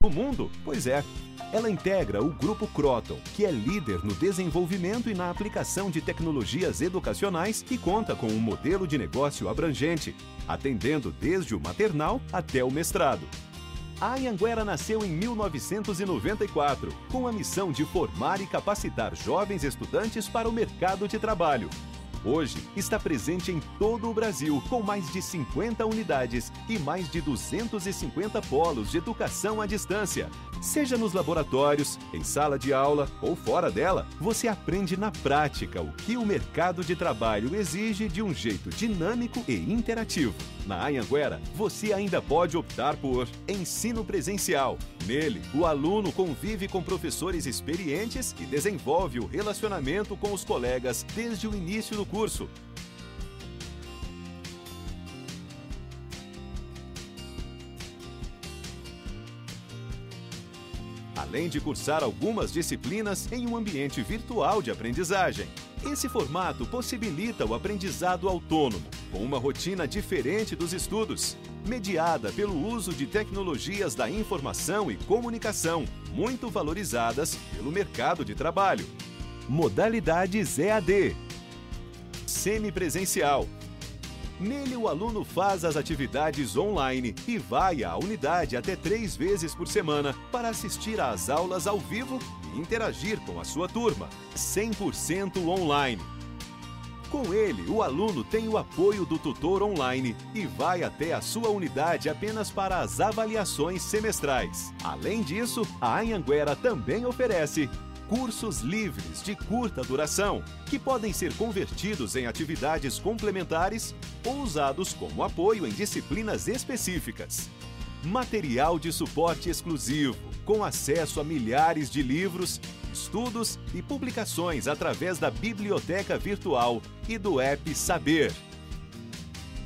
do mundo? Pois é. Ela integra o Grupo Croton, que é líder no desenvolvimento e na aplicação de tecnologias educacionais e conta com um modelo de negócio abrangente, atendendo desde o maternal até o mestrado. A Anhanguera nasceu em 1994, com a missão de formar e capacitar jovens estudantes para o mercado de trabalho. Hoje está presente em todo o Brasil, com mais de 50 unidades e mais de 250 polos de educação à distância. Seja nos laboratórios, em sala de aula ou fora dela, você aprende na prática o que o mercado de trabalho exige de um jeito dinâmico e interativo. Na Anhanguera, você ainda pode optar por ensino presencial. Nele, o aluno convive com professores experientes e desenvolve o relacionamento com os colegas desde o início do curso. além de cursar algumas disciplinas em um ambiente virtual de aprendizagem. Esse formato possibilita o aprendizado autônomo, com uma rotina diferente dos estudos, mediada pelo uso de tecnologias da informação e comunicação, muito valorizadas pelo mercado de trabalho. Modalidades EAD, semipresencial, Nele, o aluno faz as atividades online e vai à unidade até três vezes por semana para assistir às aulas ao vivo e interagir com a sua turma, 100% online. Com ele, o aluno tem o apoio do tutor online e vai até a sua unidade apenas para as avaliações semestrais. Além disso, a Anhanguera também oferece cursos livres de curta duração, que podem ser convertidos em atividades complementares ou usados como apoio em disciplinas específicas. Material de suporte exclusivo, com acesso a milhares de livros, estudos e publicações através da biblioteca virtual e do app Saber.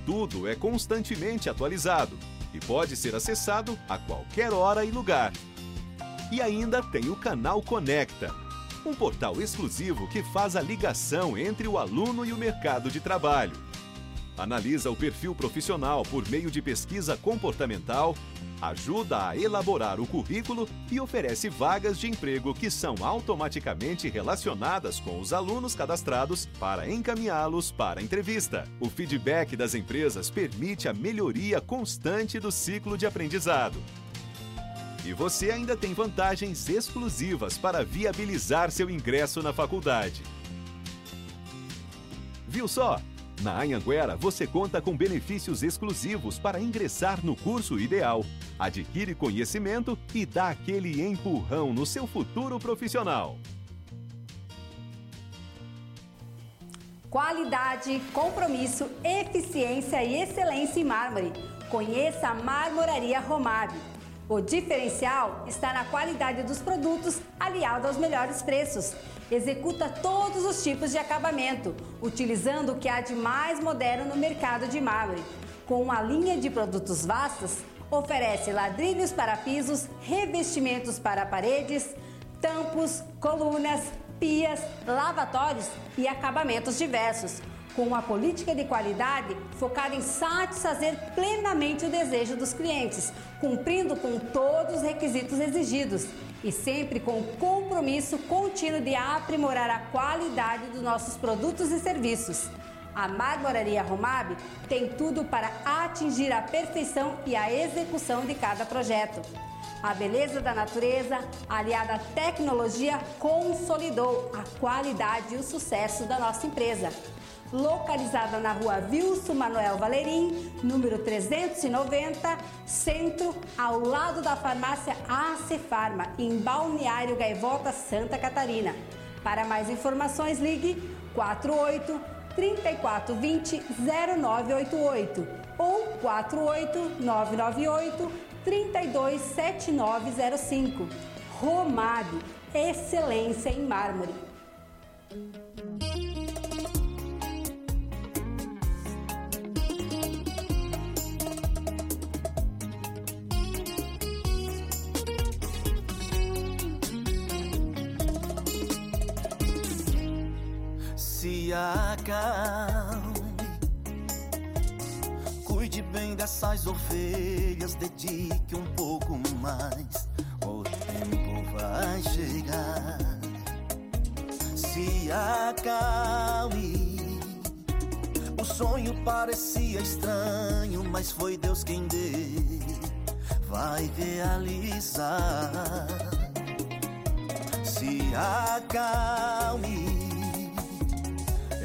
Tudo é constantemente atualizado e pode ser acessado a qualquer hora e lugar e ainda tem o canal Conecta, um portal exclusivo que faz a ligação entre o aluno e o mercado de trabalho. Analisa o perfil profissional por meio de pesquisa comportamental, ajuda a elaborar o currículo e oferece vagas de emprego que são automaticamente relacionadas com os alunos cadastrados para encaminhá-los para a entrevista. O feedback das empresas permite a melhoria constante do ciclo de aprendizado. E você ainda tem vantagens exclusivas para viabilizar seu ingresso na faculdade. Viu só? Na Anhanguera você conta com benefícios exclusivos para ingressar no curso ideal, adquire conhecimento e dá aquele empurrão no seu futuro profissional. Qualidade, compromisso, eficiência e excelência em mármore. Conheça a Marmoraria Romave o diferencial está na qualidade dos produtos aliado aos melhores preços. Executa todos os tipos de acabamento, utilizando o que há de mais moderno no mercado de mármore. Com uma linha de produtos vastos, oferece ladrilhos para pisos, revestimentos para paredes, tampos, colunas, pias, lavatórios e acabamentos diversos com uma política de qualidade focada em satisfazer plenamente o desejo dos clientes, cumprindo com todos os requisitos exigidos e sempre com o compromisso contínuo de aprimorar a qualidade dos nossos produtos e serviços. A Marmoraria Romab tem tudo para atingir a perfeição e a execução de cada projeto. A beleza da natureza, aliada à tecnologia, consolidou a qualidade e o sucesso da nossa empresa localizada na rua Wilson Manuel Valerim, número 390, centro, ao lado da farmácia AC Farma, em Balneário Gaivota, Santa Catarina. Para mais informações, ligue 48 3420 0988 ou 48 998 327905. Romab, excelência em mármore. Acalme. Cuide bem dessas ovelhas, dedique um pouco mais tempo vai chegar. Se acalme. O sonho parecia estranho, mas foi Deus quem deu. Vai realizar. Se acalme.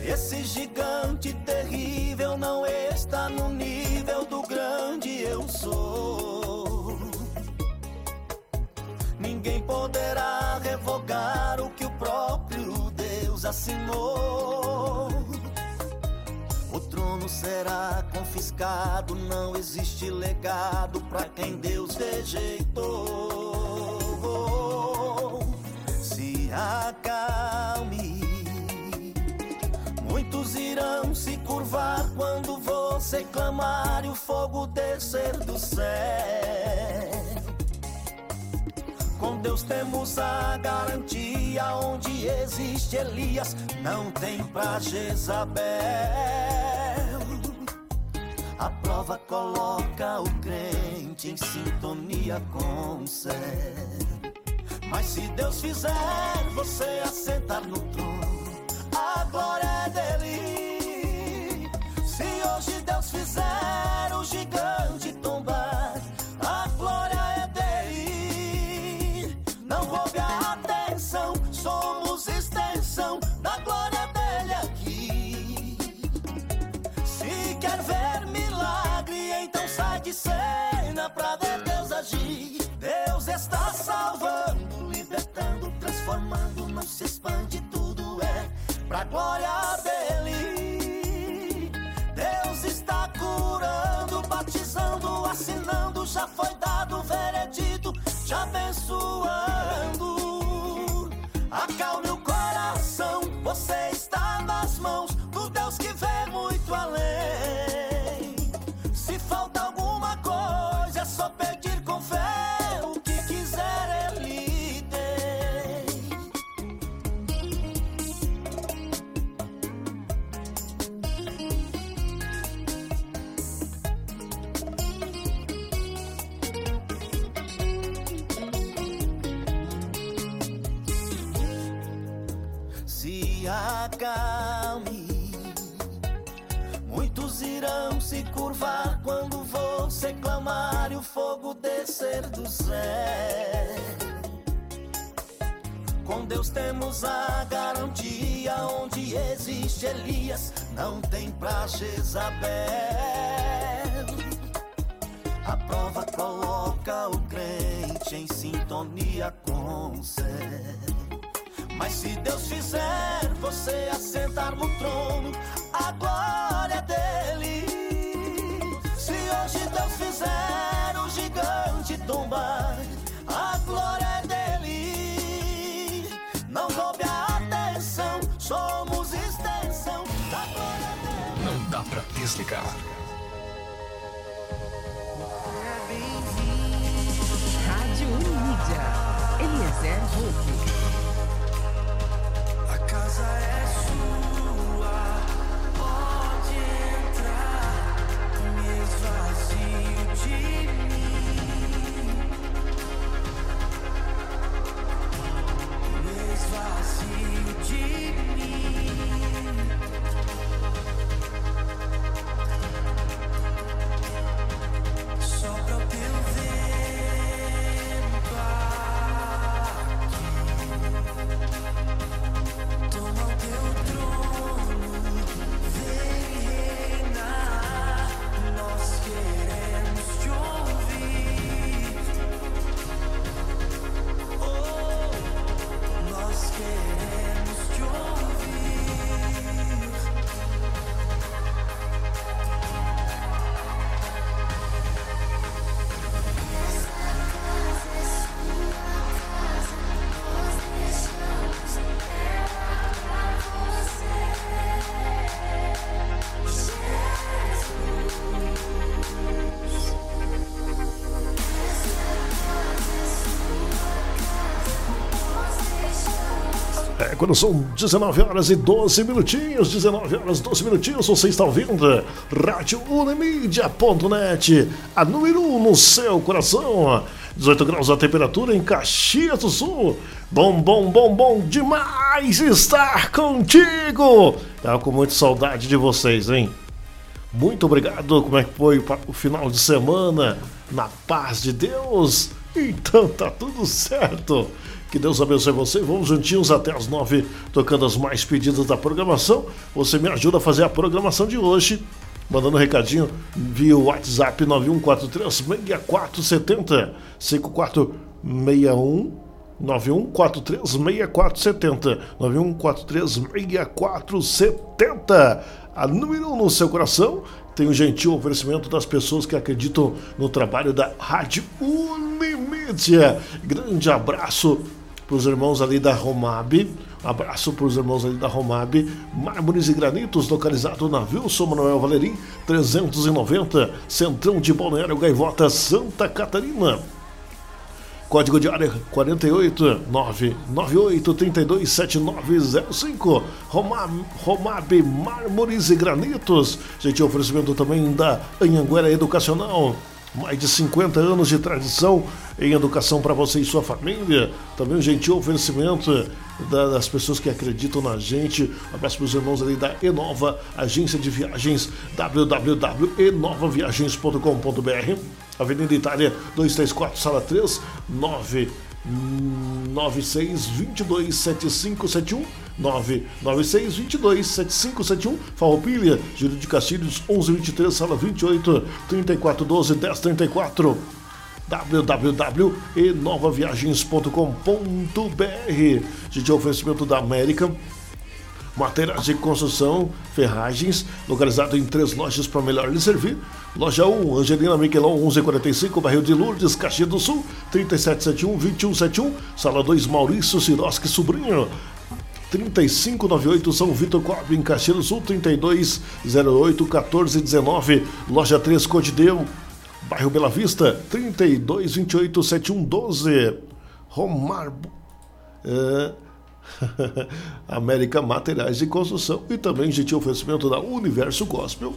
Esse gigante terrível não está no nível do grande eu sou. Ninguém poderá revogar o que o próprio Deus assinou. O trono será confiscado, não existe legado para quem Deus rejeitou. Se acalme irão se curvar quando você clamar e o fogo descer do céu. Com Deus temos a garantia onde existe Elias, não tem pra Jezabel. A prova coloca o crente em sintonia com o céu. Mas se Deus fizer você assentar no trono a glória expande tudo é pra glória dele. Deus está curando, batizando, assinando, já foi dado o veredito, te abençoando. Acalme o coração, você está curvar quando você clamar e o fogo descer do céu. Com Deus temos a garantia onde existe Elias, não tem pra Jezabel. A prova coloca o crente em sintonia com o céu. Mas se Deus fizer você assentar no trono, a glória dele. Deus fizer o gigante tombar, a glória é dele. Não roube a atenção, somos extensão da glória dele. Não dá pra desligar. Rádio Unídia. Eliezer Wolff. Quando são 19 horas e 12 minutinhos, 19 horas e 12 minutinhos, você está ouvindo Rádio Unimídia.net, a número 1 um no seu coração. 18 graus a temperatura em Caxias do Sul. Bom, bom, bom, bom demais estar contigo. Tava com muita saudade de vocês, hein? Muito obrigado. Como é que foi o final de semana? Na paz de Deus? Então tá tudo certo. Que Deus abençoe você. Vamos juntinhos até as nove, tocando as mais pedidas da programação. Você me ajuda a fazer a programação de hoje. Mandando um recadinho via WhatsApp 91436470 5461 91436470 91436470 A número um no seu coração tem o um gentil oferecimento das pessoas que acreditam no trabalho da Rádio Unimídia. Grande abraço para os irmãos ali da Romab. Abraço para os irmãos ali da Romab. Mármores e granitos, localizado na Wilson Manuel Valerim, 390, Centrão de Balneário Gaivota, Santa Catarina. Código de área 48 998 32 7905. Romab, Romab Mármores e Granitos. Gente, oferecimento também da Anhanguera Educacional mais de 50 anos de tradição em educação para você e sua família. Também um gentil oferecimento das pessoas que acreditam na gente. Um abraço para os irmãos ali da Enova, agência de viagens, www.enovaviagens.com.br. Avenida Itália 234, sala 3, 9 96 22 7571 996 22 7571 Farroupilha, Giro de Castilhos 1123, sala 28 3412 1034 www.enovaviagens.com.br Gente, oferecimento da América Materiais de construção, ferragens, localizado em três lojas para melhor lhe servir. Loja 1, Angelina Miquelon, 1145, Barril de Lourdes, Caxias do Sul, 3771-2171. Sala 2, Maurício Siroski Sobrinho. 3598 São Vitor Cobb, em Caxias do Sul, 3208 1419. Loja 3, Codideu, bairro Bela Vista, 3228 7112. Romar. É... América Materiais de Construção e também gentil oferecimento da Universo Gospel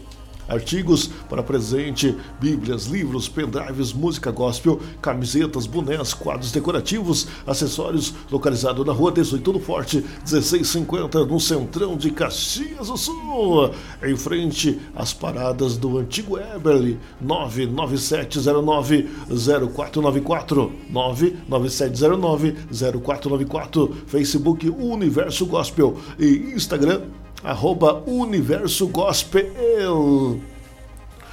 artigos para presente, bíblias, livros, pendrives, música gospel, camisetas, bonés, quadros decorativos, acessórios, localizado na rua 18 do Forte, 1650, no centrão de Caxias do Sul, em frente às paradas do antigo Eberly, 99709 0494, 99709 0494, Facebook Universo Gospel e Instagram arroba Universo Gospel.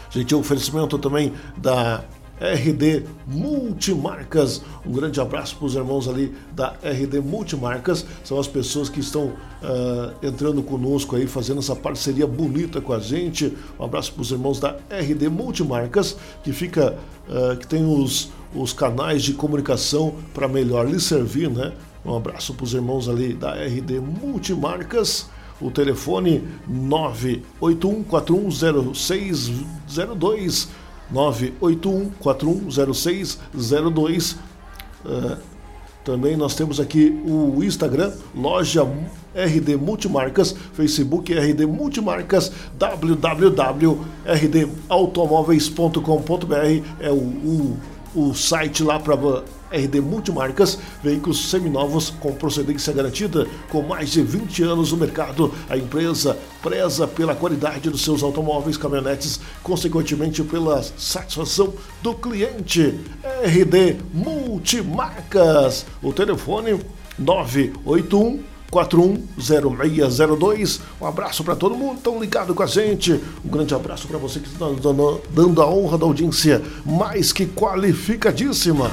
Gente, oferecimento também da RD Multimarcas. Um grande abraço para os irmãos ali da RD Multimarcas. São as pessoas que estão uh, entrando conosco aí, fazendo essa parceria bonita com a gente. Um abraço para os irmãos da RD Multimarcas, que fica, uh, que tem os, os canais de comunicação para melhor lhe servir, né? Um abraço para os irmãos ali da RD Multimarcas o telefone 981410602 981410602 uh, também nós temos aqui o Instagram, loja RD Multimarcas, Facebook RD Multimarcas, www.rdautomóveis.com.br é o, o, o site lá para RD Multimarcas, veículos seminovos com procedência garantida, com mais de 20 anos no mercado. A empresa preza pela qualidade dos seus automóveis, caminhonetes, consequentemente pela satisfação do cliente. RD Multimarcas. O telefone 981 410602. Um abraço para todo mundo tão ligado com a gente. Um grande abraço para você que está dando a honra da audiência mais que qualificadíssima.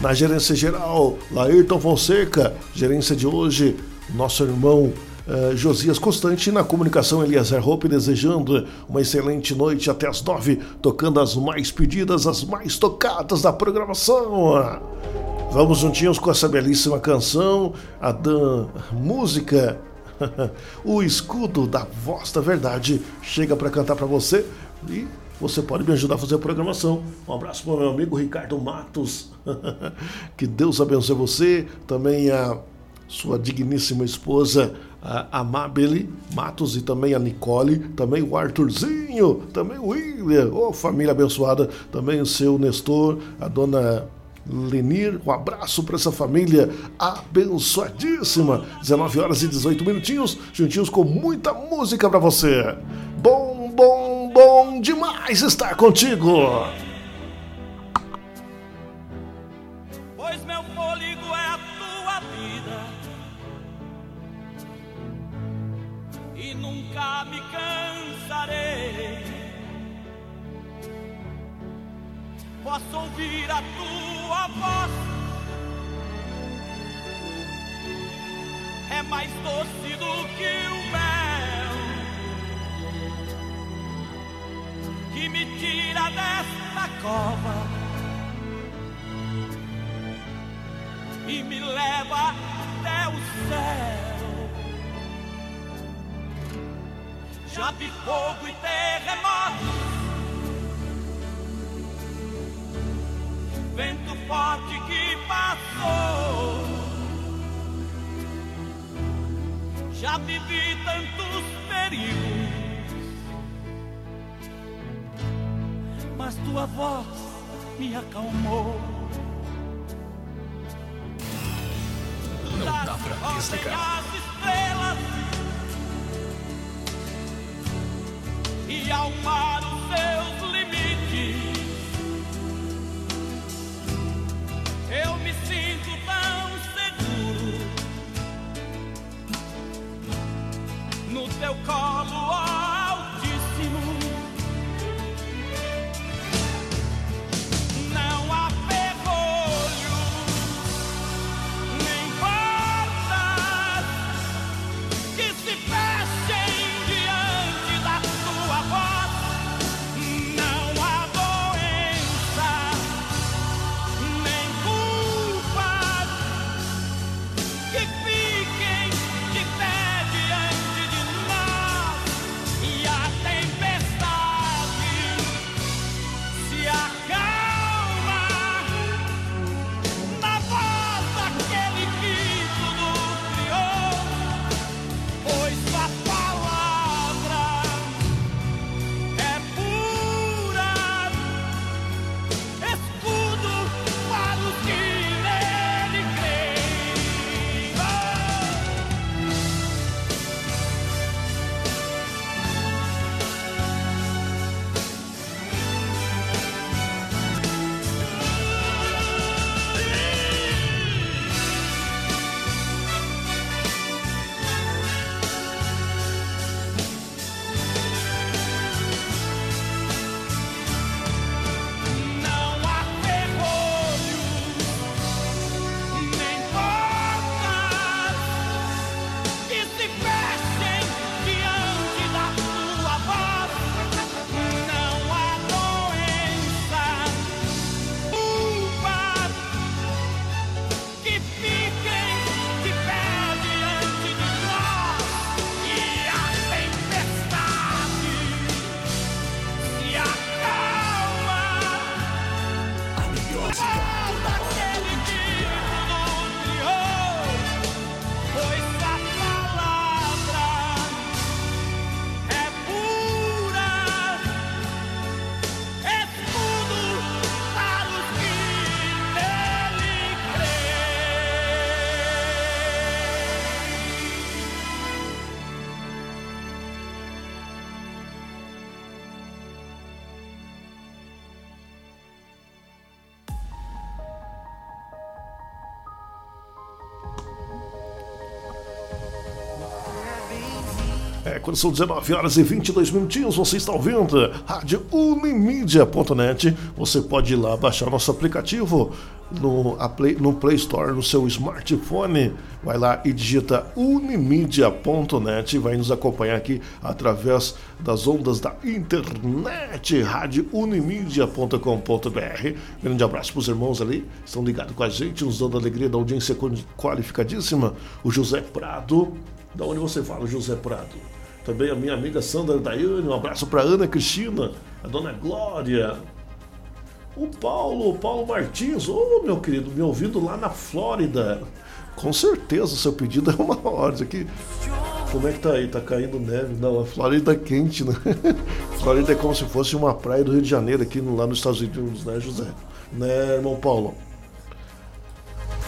Na gerência geral, Laírton Fonseca, gerência de hoje, nosso irmão uh, Josias Constante, na comunicação Eliezer Hope, desejando uma excelente noite até as nove, tocando as mais pedidas, as mais tocadas da programação. Vamos juntinhos com essa belíssima canção, a Dan Música. o escudo da voz da verdade chega para cantar para você e você pode me ajudar a fazer a programação. Um abraço para o meu amigo Ricardo Matos. que Deus abençoe você, também a sua digníssima esposa a Amabile Matos e também a Nicole, também o Arthurzinho, também o William, oh, família abençoada, também o seu Nestor, a dona Lenir, um abraço para essa família abençoadíssima. 19 horas e 18 minutinhos, juntinhos com muita música para você. Bom, demais estar contigo. Acalmou. Quando são 19 horas e 22 minutinhos, você está ouvindo Rádio Unimídia.net. Você pode ir lá baixar nosso aplicativo no, Play, no Play Store, no seu smartphone. Vai lá e digita unimídia.net. Vai nos acompanhar aqui através das ondas da internet, Rádio Unimídia.com.br. Grande abraço para os irmãos ali, estão ligados com a gente, nos dando alegria da audiência qualificadíssima. O José Prado. Da onde você fala, José Prado? Também a minha amiga Sandra Daiane, um abraço para Ana Cristina, a dona Glória. O Paulo, o Paulo Martins, ô meu querido, me ouvindo lá na Flórida. Com certeza o seu pedido é uma ordem aqui. Como é que tá aí? Tá caindo neve? Não, a Flórida é quente, né? Flórida é como se fosse uma praia do Rio de Janeiro aqui lá nos Estados Unidos, né, José? Né, irmão Paulo?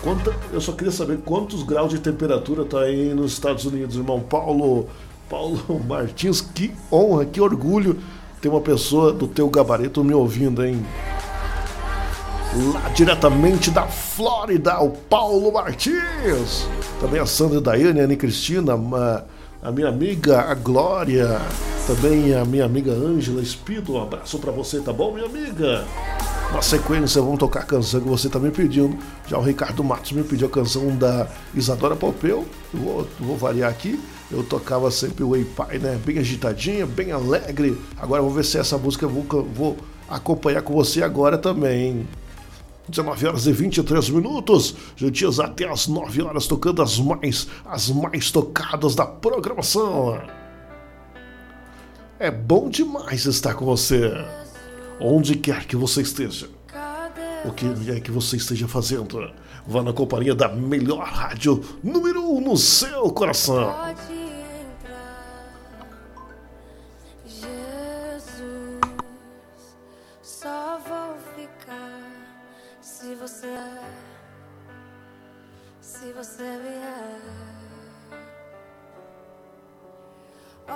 Quanta, eu só queria saber quantos graus de temperatura tá aí nos Estados Unidos, irmão Paulo. Paulo Martins, que honra, que orgulho ter uma pessoa do teu gabarito me ouvindo, hein? Lá diretamente da Flórida, o Paulo Martins. Também a Sandra Daiane, a Anne Cristina, a, a minha amiga, a Glória. Também a minha amiga Ângela Espido. Um abraço para você, tá bom, minha amiga? Na sequência, vamos tocar a canção que você tá me pedindo. Já o Ricardo Matos me pediu a canção da Isadora Popeu. Vou, vou variar aqui. Eu tocava sempre o Pai, né? Bem agitadinha, bem alegre. Agora vou ver se essa música eu vou, vou acompanhar com você agora também, hein? 19 horas e 23 minutos, juntinhos até as 9 horas, tocando as mais, as mais tocadas da programação. É bom demais estar com você, onde quer que você esteja. O que é que você esteja fazendo? Vá na companhia da melhor rádio, número 1 um no seu coração.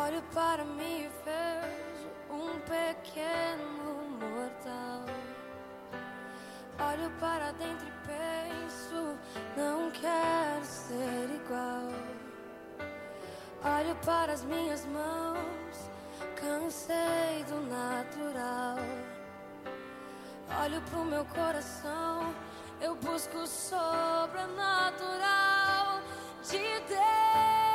Olho para mim e vejo um pequeno mortal. Olho para dentro e penso, não quero ser igual. Olho para as minhas mãos, cansei do natural. Olho pro meu coração, eu busco o sobrenatural de Deus.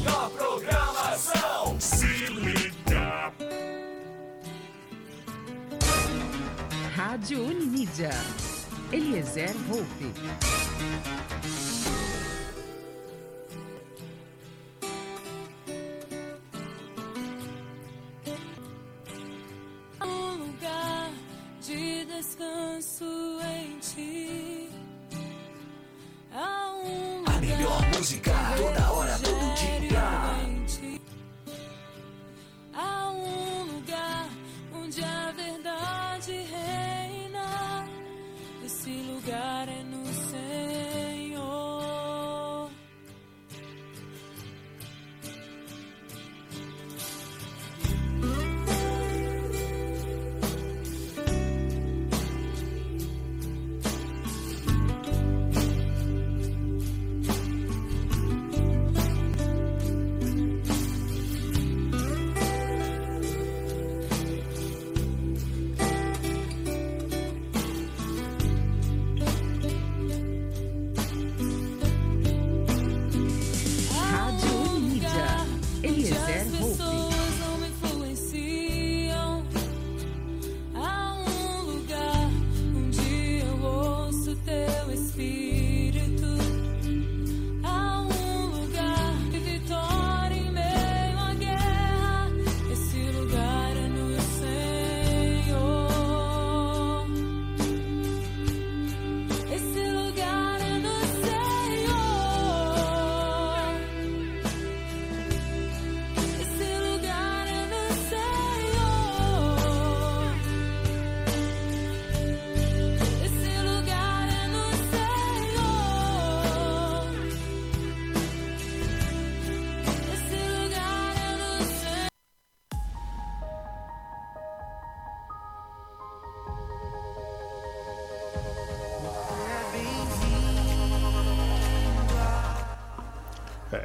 Melhor programação. Se liga. Rádio Unimídia. Eliezer Wolff.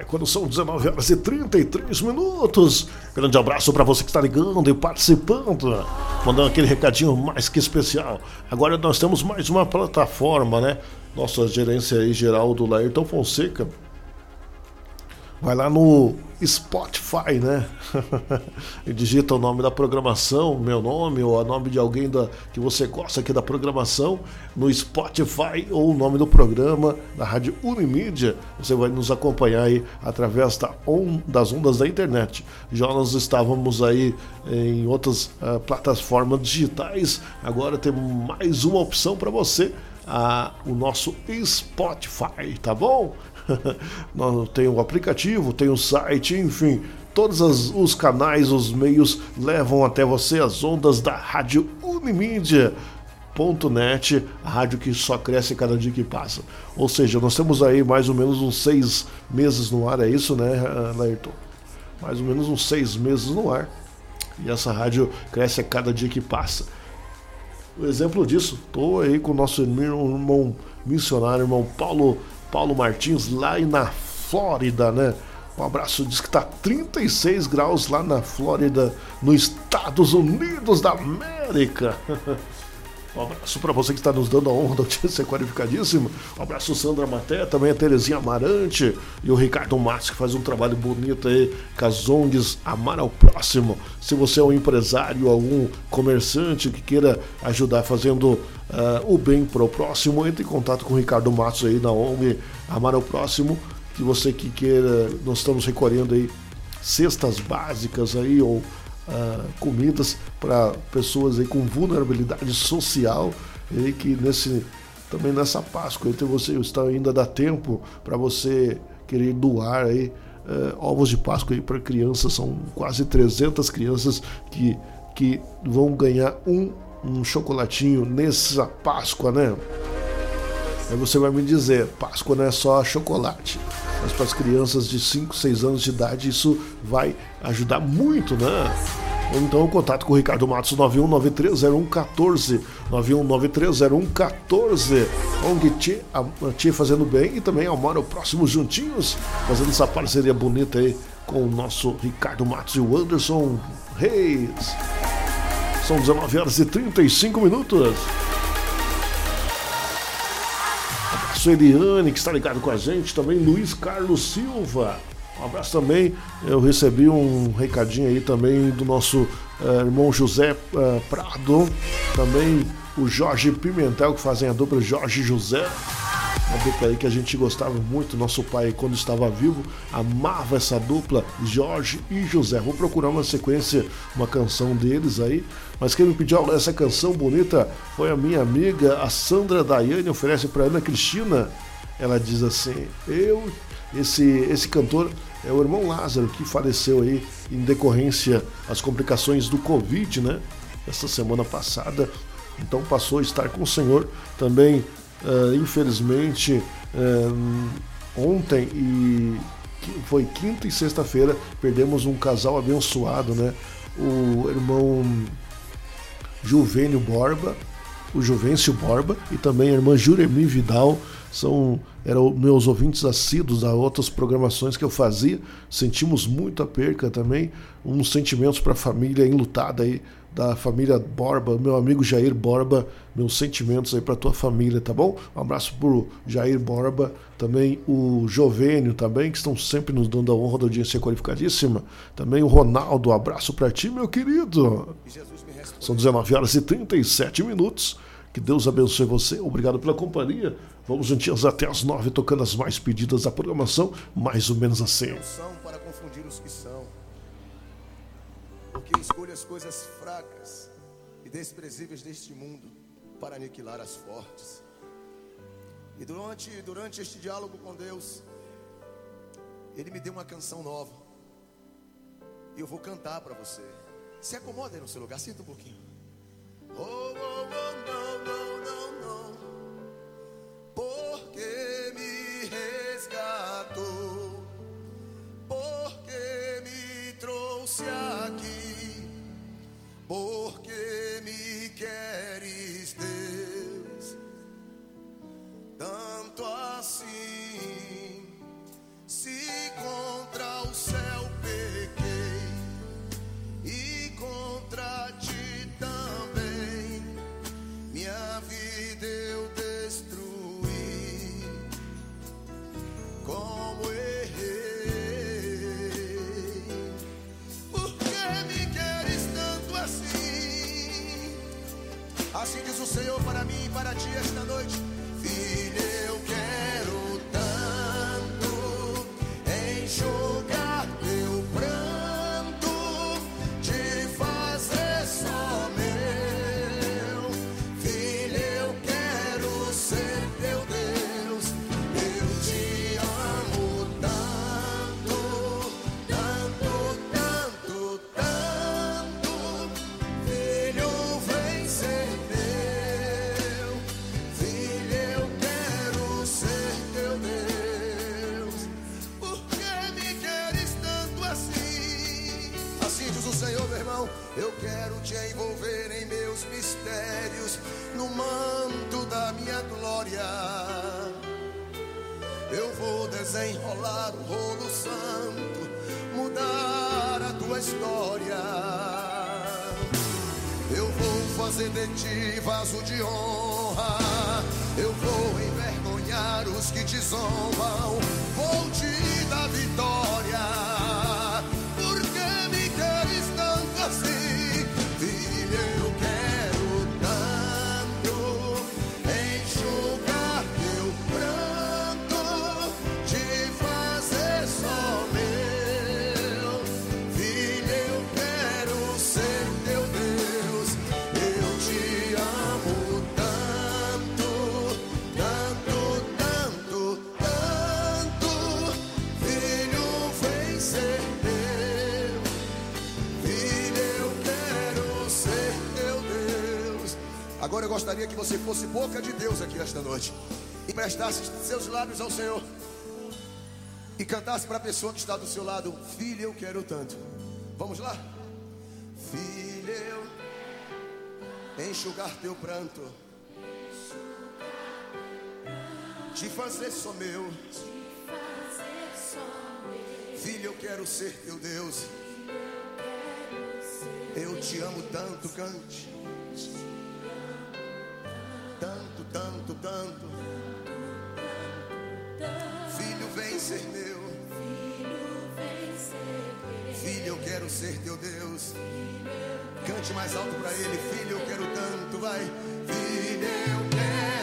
Quando são 19 horas e 33 minutos. Grande abraço para você que está ligando e participando. Mandando aquele recadinho mais que especial. Agora nós temos mais uma plataforma, né? Nossa gerência aí geral do Laerton Fonseca. Vai lá no Spotify, né? e digita o nome da programação, meu nome ou o nome de alguém da, que você gosta aqui da programação no Spotify ou o nome do programa da Rádio Unimídia. Você vai nos acompanhar aí através da on, das ondas da internet. Já nós estávamos aí em outras uh, plataformas digitais, agora tem mais uma opção para você. Uh, o nosso Spotify, tá bom? tem o aplicativo, tem o site, enfim, todos os canais, os meios levam até você as ondas da Rádio Unimídia. .net, a rádio que só cresce cada dia que passa. Ou seja, nós temos aí mais ou menos uns seis meses no ar, é isso, né, Laerton? Mais ou menos uns seis meses no ar. E essa rádio cresce a cada dia que passa. O exemplo disso, estou aí com o nosso irmão missionário, irmão Paulo Paulo Martins, lá na Flórida, né? Um abraço, diz que tá 36 graus lá na Flórida, nos Estados Unidos da América. Um abraço para você que está nos dando a honra de ser qualificadíssimo. Um abraço, Sandra Maté, também a Terezinha Amarante e o Ricardo Matos, que faz um trabalho bonito aí com as ONGs Amar ao Próximo. Se você é um empresário, algum comerciante que queira ajudar fazendo uh, o bem para o próximo, entre em contato com o Ricardo Matos aí na ONG Amar ao Próximo. Que você que queira, nós estamos recolhendo aí cestas básicas aí ou uh, comidas para pessoas aí com vulnerabilidade social e que nesse também nessa Páscoa entre você está ainda dá tempo para você querer doar aí uh, ovos de Páscoa para crianças são quase 300 crianças que que vão ganhar um, um chocolatinho nessa Páscoa, né? Aí você vai me dizer, Páscoa não é só chocolate. Mas para as crianças de 5, 6 anos de idade isso vai ajudar muito, né? Ou então contato com o Ricardo Matos 91930114 91930114 ONG a Tchê fazendo bem e também Amor ao Próximo juntinhos, fazendo essa parceria bonita aí com o nosso Ricardo Matos e o Anderson Reis. São 19 horas e 35 minutos. Abraço Eliane, que está ligado com a gente, também Luiz Carlos Silva. Um abraço também. Eu recebi um recadinho aí também do nosso uh, irmão José uh, Prado, também o Jorge Pimentel, que fazem a dupla Jorge José. Uma dupla aí que a gente gostava muito, nosso pai, quando estava vivo, amava essa dupla, Jorge e José. Vou procurar uma sequência, uma canção deles aí. Mas quem me pediu essa canção bonita foi a minha amiga, a Sandra Daiane, oferece para Ana Cristina. Ela diz assim: Eu, esse, esse cantor é o irmão Lázaro, que faleceu aí em decorrência das complicações do Covid, né? Essa semana passada. Então passou a estar com o Senhor também Uh, infelizmente, uh, ontem e foi quinta e sexta-feira perdemos um casal abençoado, né? O irmão Juvênio Borba, o Juvencio Borba e também a irmã Juremi Vidal são eram meus ouvintes assíduos a outras programações que eu fazia. Sentimos muito a perca também, uns sentimentos para a família enlutada aí da família Borba, meu amigo Jair Borba, meus sentimentos aí para tua família, tá bom? Um abraço pro Jair Borba, também o Jovênio também, que estão sempre nos dando a honra da audiência qualificadíssima. Também o Ronaldo, um abraço para ti, meu querido. São 19 horas e 37 minutos. Que Deus abençoe você. Obrigado pela companhia. Vamos juntinhos até as 9, tocando as mais pedidas da programação, mais ou menos assim. São para confundir os que são. Porque escolhe as coisas fracas e desprezíveis deste mundo para aniquilar as fortes. E durante, durante este diálogo com Deus, Ele me deu uma canção nova. E eu vou cantar para você. Se acomoda aí no seu lugar, sinta um pouquinho. Oh, oh, oh, não, não, não, não porque me resgatou, porque me trouxe aqui, porque me queres, Deus, tanto assim, se contra o céu pequei e contra ti também, minha vida eu dei. como errei. Por que me queres tanto assim? Assim diz o Senhor para mim e para ti esta noite, filho, eu quero. Que você fosse boca de Deus aqui esta noite e prestasse seus lábios ao Senhor e cantasse para a pessoa que está do seu lado: Filho, eu quero tanto. Vamos lá? Filho, eu enxugar teu pranto, te fazer só meu. Filho, eu quero ser teu Deus. Eu te amo tanto, cante. Tanto, tanto, tanto. Filho, vem ser meu. Filho, eu quero ser teu Deus. Cante mais alto pra ele. Filho, eu quero tanto, vai. Filho, eu quero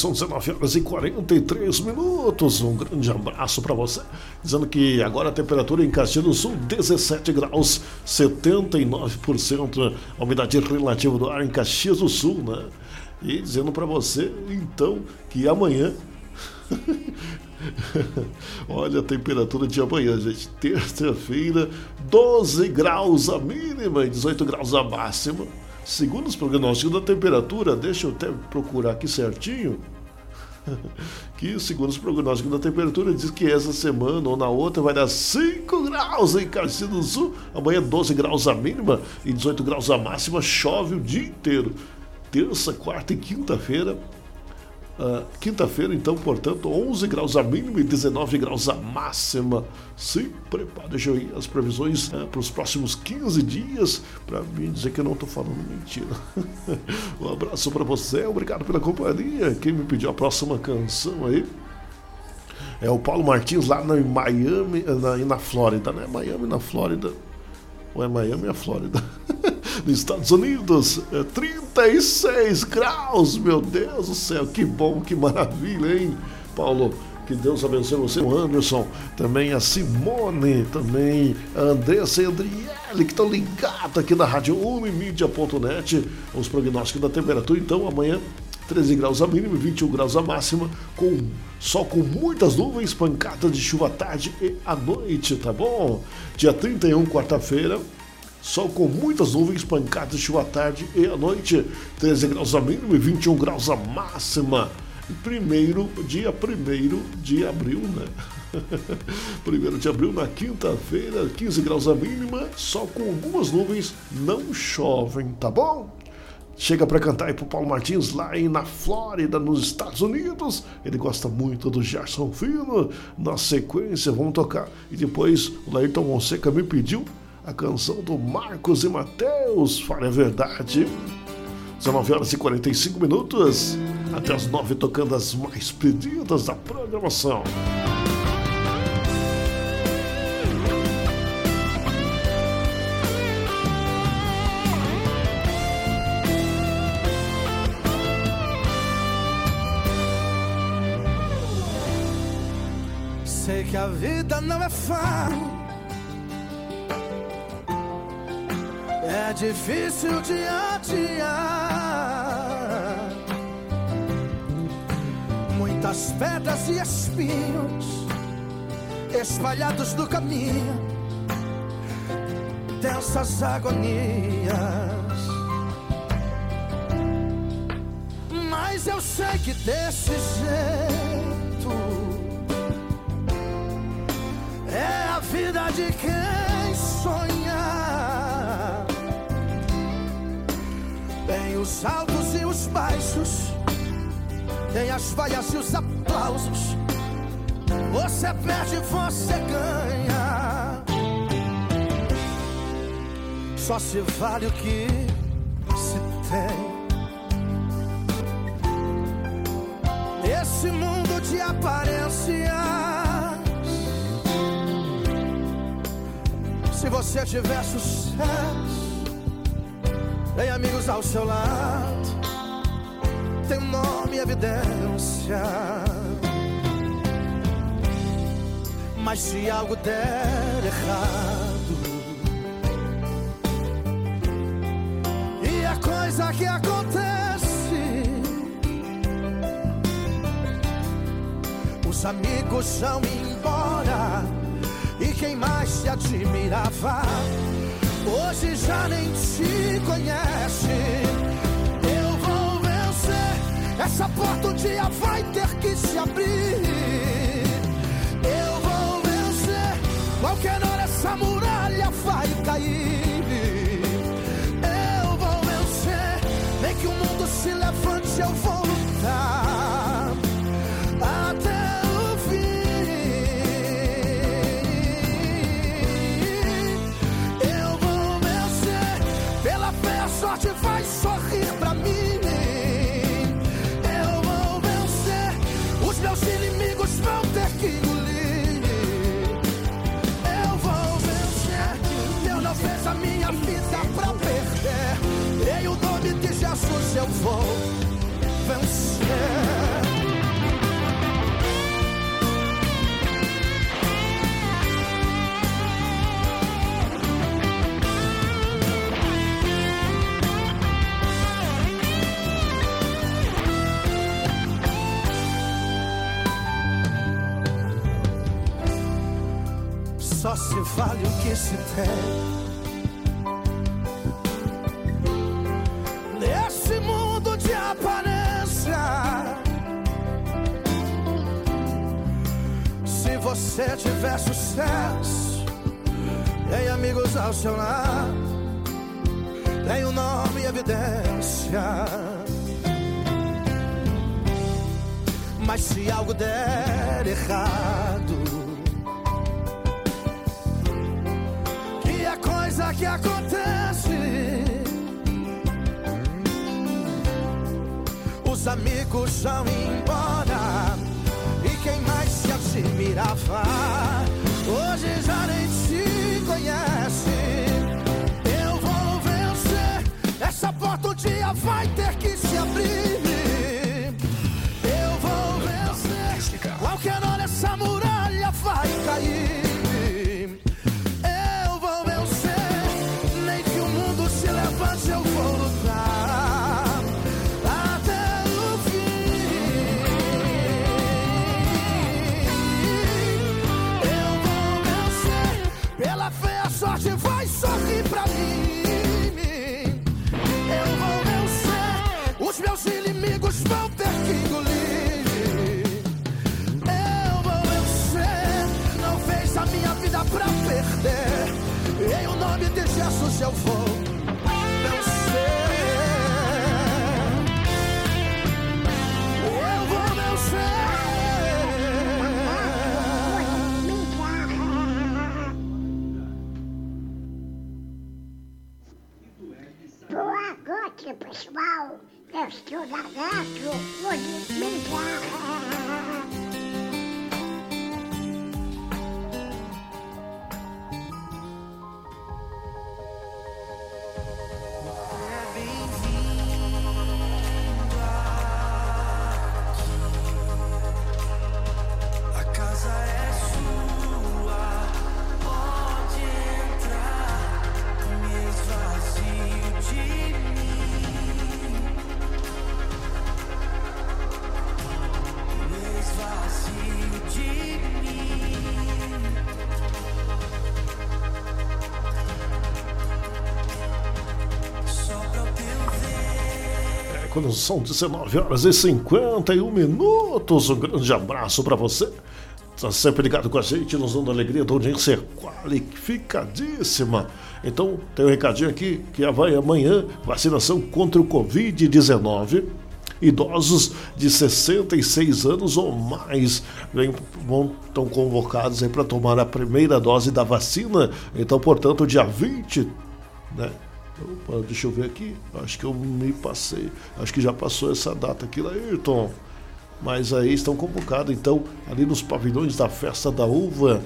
são 19 horas e 43 minutos, um grande abraço para você. Dizendo que agora a temperatura em Caxias do Sul, 17 graus, 79%. A umidade relativa do ar em Caxias do Sul, né? E dizendo para você, então, que amanhã. Olha a temperatura de amanhã, gente. Terça-feira, 12 graus a mínima e 18 graus a máxima. Segundo os prognósticos da temperatura, deixa eu até procurar aqui certinho. Que segundo os prognósticos da temperatura, diz que essa semana ou na outra vai dar 5 graus em Caxias do Sul. Amanhã 12 graus a mínima e 18 graus a máxima. Chove o dia inteiro. Terça, quarta e quinta-feira Uh, Quinta-feira, então, portanto, 11 graus a mínima e 19 graus a máxima. Se prepara, deixa eu ir as previsões uh, para os próximos 15 dias, para mim dizer que eu não estou falando mentira. um abraço para você, obrigado pela companhia. Quem me pediu a próxima canção aí é o Paulo Martins, lá na Miami, na, na Flórida, né? Miami, na Flórida. Ou é Miami, a Flórida? nos Estados Unidos, é 36 graus, meu Deus do céu, que bom, que maravilha, hein, Paulo? Que Deus abençoe você, o Anderson, também a Simone, também a Andressa e a Andriele, que estão ligados aqui na rádio unimídia.net, os prognósticos da temperatura. Então, amanhã, 13 graus a mínima e 21 graus a máxima, com só com muitas nuvens, pancadas de chuva à tarde e à noite, tá bom? Dia 31, quarta-feira, Sol com muitas nuvens, pancadas de chuva à tarde e à noite. 13 graus a mínima e 21 graus a máxima. Primeiro, dia 1 de abril, né? 1 de abril, na quinta-feira, 15 graus a mínima, só com algumas nuvens, não chovem, tá bom? Chega para cantar aí pro Paulo Martins lá aí na Flórida, nos Estados Unidos. Ele gosta muito do Gerson Fino. Na sequência, vamos tocar. E depois o Laírton Monseca me pediu a canção do Marcos e Mateus, fale a verdade. 19 horas e 45 minutos, até as 9 tocando as mais pedidas da programação. Sei que a vida não é fácil é difícil de adiar. Muitas pedras e espinhos espalhados no caminho, densas agonias. Mas eu sei que desse jeito é a vida de quem sonha. Tem os altos e os baixos, tem as vaias e os aplausos. Você perde, você ganha. Só se vale o que se tem. Esse mundo de aparências. Se você tiver sucesso tem amigos ao seu lado, tem nome e evidência. Mas se algo der errado, e a coisa que acontece, os amigos vão embora, e quem mais se admirava hoje já nem te conhece. Eu vou vencer, essa porta um dia vai ter que se abrir. Eu vou vencer, qualquer hora essa muralha vai cair. Eu vou vencer, nem que o mundo se levante, eu vou eu vou vencer. Só se vale o que se tem. Você tiver sucesso, tem amigos ao seu lado, tem o nome e evidência. Mas se algo der errado, que é coisa que acontece. Os amigos vão embora se admirava hoje já nem te conhece. Eu vou vencer, essa porta um dia vai ter que se abrir. Eu vou vencer, qualquer hora essa muralha vai cair. Jesus eu vou vencer. Eu vou vencer. Boa noite, pessoal. Eu estou na rádio Olimpíada. São 19 horas e 51 minutos, um grande abraço para você. Está sempre ligado com a gente, nos dando alegria da audiência qualificadíssima. Então, tem um recadinho aqui que vai amanhã, vacinação contra o Covid-19. Idosos de 66 anos ou mais vem, vão, estão convocados para tomar a primeira dose da vacina. Então, portanto, dia 20, né? Opa, deixa eu ver aqui. Acho que eu me passei. Acho que já passou essa data aqui, Laírton. Mas aí estão convocados, então, ali nos pavilhões da Festa da Uva,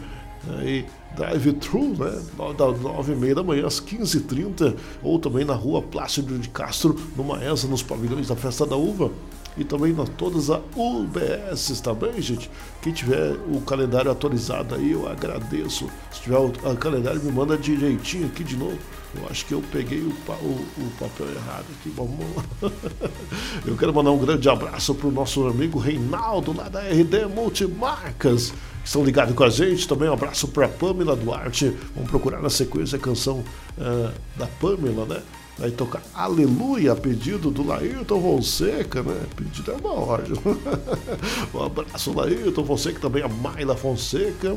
aí, drive-thru, né? Das 9h30 da manhã às 15h30, ou também na rua Plácido de Castro, no Maesa, nos pavilhões da Festa da Uva. E também na todas as UBS também, gente. Quem tiver o calendário atualizado aí, eu agradeço. Se tiver o calendário, me manda direitinho aqui de novo. Eu acho que eu peguei o, o- o papel errado aqui. Vamos lá. Eu quero mandar um grande abraço para o nosso amigo Reinaldo, lá da RD Multimarcas, que estão ligados com a gente. Também um abraço para Pamela Duarte. Vamos procurar na sequência a canção ah, da Pamela, né? Vai tocar Aleluia, a pedido do Laírton Fonseca, né? Pedido é uma ordem. um abraço, Laírton Fonseca, também a Mayla Fonseca.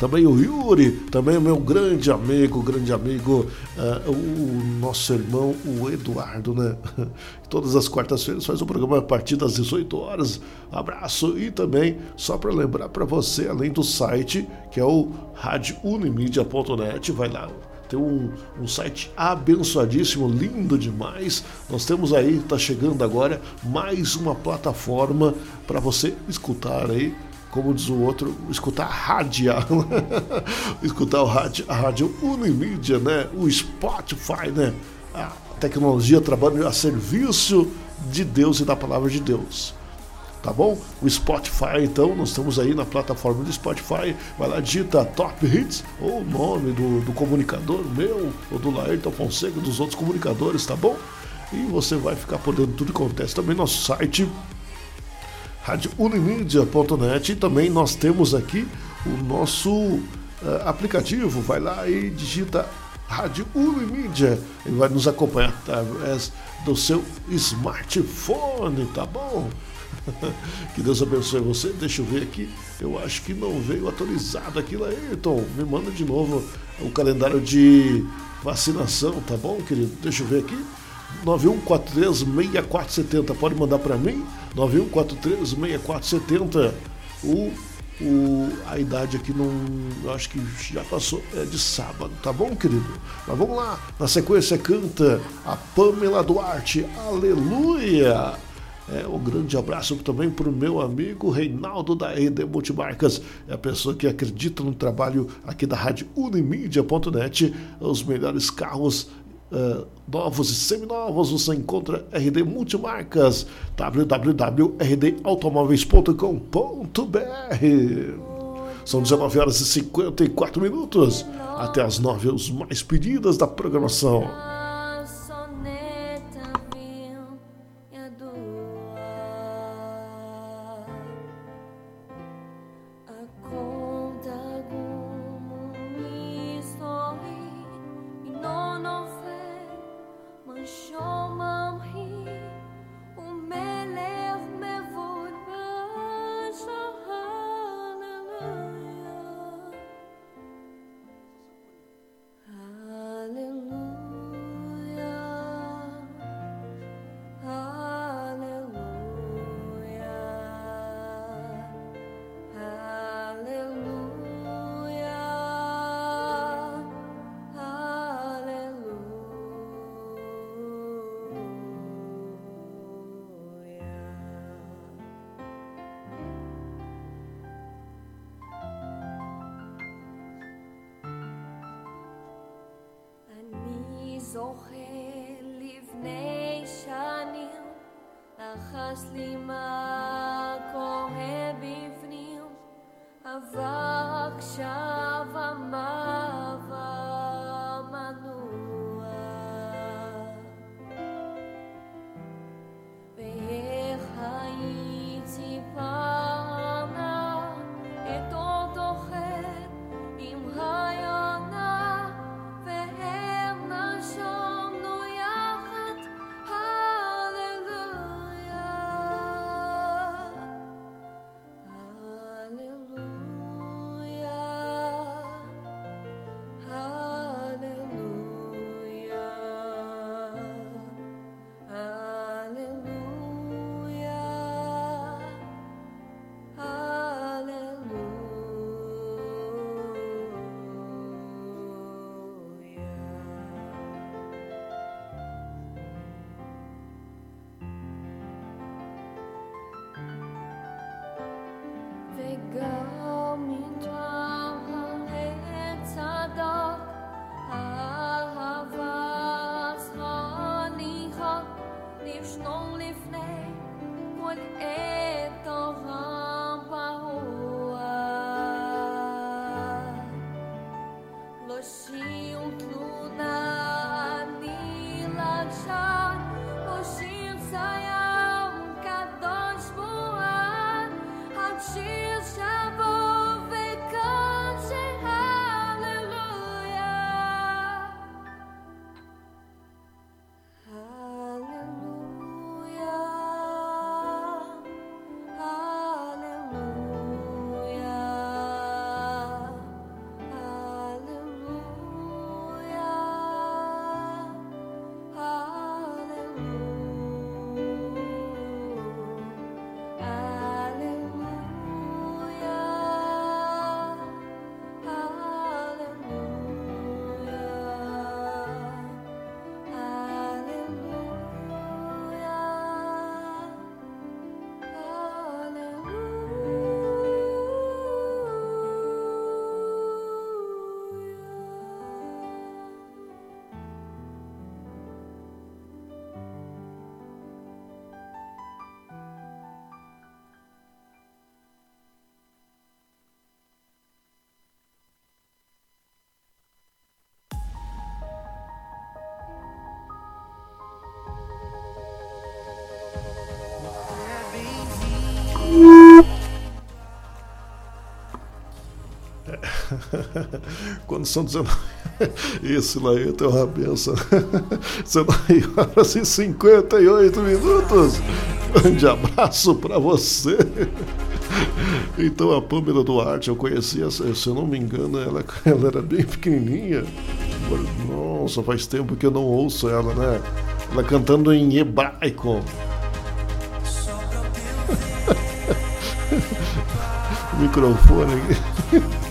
Também o Yuri, também o meu grande amigo, grande amigo, ah, o nosso irmão, o Eduardo, né? Todas as quartas-feiras faz o programa a partir das 18 horas. Abraço e também, só para lembrar para você, além do site, que é o radiounimidia.net, vai lá, tem um, um site abençoadíssimo, lindo demais. Nós temos aí, está chegando agora, mais uma plataforma para você escutar aí como diz o outro, escutar a rádio, escutar o rádio, a rádio Unimídia, né? O Spotify, né? A tecnologia trabalha a serviço de Deus e da palavra de Deus. Tá bom? O Spotify, então, nós estamos aí na plataforma do Spotify. Vai lá, digita Top Hits, ou o nome do, do comunicador meu, ou do Laerton Fonseca, dos outros comunicadores, tá bom? E você vai ficar podendo tudo que acontece. Também nosso site radiounimídia.net e também nós temos aqui o nosso ah, aplicativo, vai lá e digita Rádio Unimídia e vai nos acompanhar através do seu smartphone, tá bom? que Deus abençoe você. Deixa eu ver aqui. Eu acho que não veio atualizado aquilo aí, Então, me manda de novo o calendário de vacinação, tá bom, querido? Deixa eu ver aqui. 91436470, pode mandar para mim? 91436470. O, o, a idade aqui não. Eu acho que já passou, é de sábado, tá bom, querido? Mas vamos lá, na sequência canta a Pamela Duarte, aleluia! É, um grande abraço também para o meu amigo Reinaldo da RD Multimarcas, é a pessoa que acredita no trabalho aqui da Rádio Unimídia.net, os melhores carros uh, novos e seminovos você encontra RD Multimarcas, www.rdautomóveis.com.br. São 19 horas e 54 minutos, até as 9 os mais pedidas da programação. זוכה לפני שנים, לחש לי מה קורה בפנים, אבל עכשיו Quando são 19. Esse Laeta é uma benção. 19 horas e 58 minutos. Grande abraço para você. Então a Pamela Duarte, eu conhecia, se eu não me engano, ela, ela era bem pequenininha. Nossa, faz tempo que eu não ouço ela, né? Ela cantando em hebraico. microfone aqui.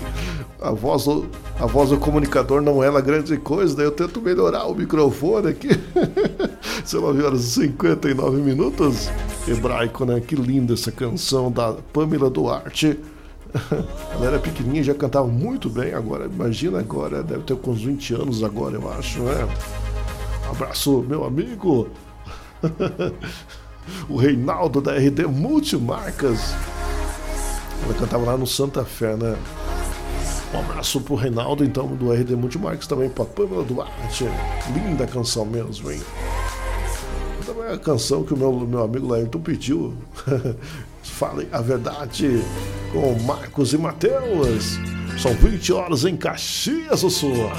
A voz, do, a voz do comunicador não é lá grande coisa, daí eu tento melhorar o microfone aqui. São 9 horas e 59 minutos. Hebraico, né? Que linda essa canção da Pamela Duarte. Ela era pequenininha, já cantava muito bem. Agora, imagina agora, deve ter com uns 20 anos agora, eu acho, né? Abraço, meu amigo. o Reinaldo da RD Multimarcas. Ela cantava lá no Santa Fé, né? Um abraço pro Reinaldo, então, do RD Multimarcas, também pra Pamela Duarte. Linda canção mesmo, hein? Também a canção que o meu, meu amigo Laerton pediu. Falem a verdade com Marcos e Mateus. São 20 horas em Caxias do Sul.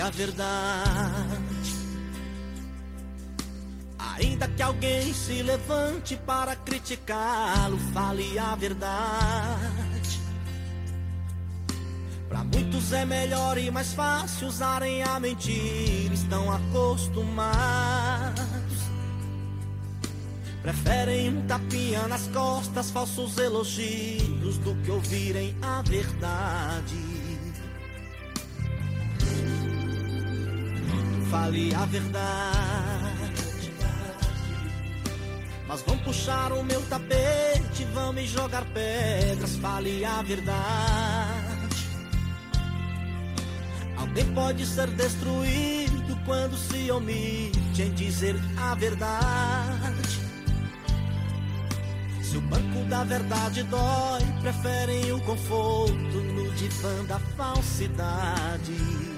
A verdade. Ainda que alguém se levante para criticá-lo, fale a verdade. Para muitos é melhor e mais fácil usarem a mentira, estão acostumados. Preferem um tapinha nas costas, falsos elogios, do que ouvirem a verdade. Fale a verdade. Mas vão puxar o meu tapete, vão me jogar pedras. Fale a verdade. Alguém pode ser destruído quando se omite em dizer a verdade. Se o banco da verdade dói, preferem o conforto no divã da falsidade.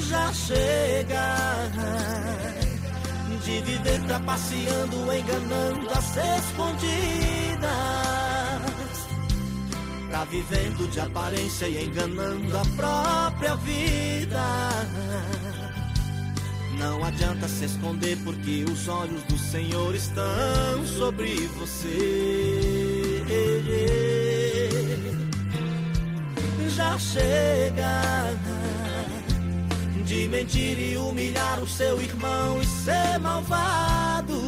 Já chega de viver trapaceando, enganando as escondidas. Tá vivendo de aparência e enganando a própria vida. Não adianta se esconder porque os olhos do Senhor estão sobre você. Já chega de mentir e humilhar o seu irmão e ser malvado,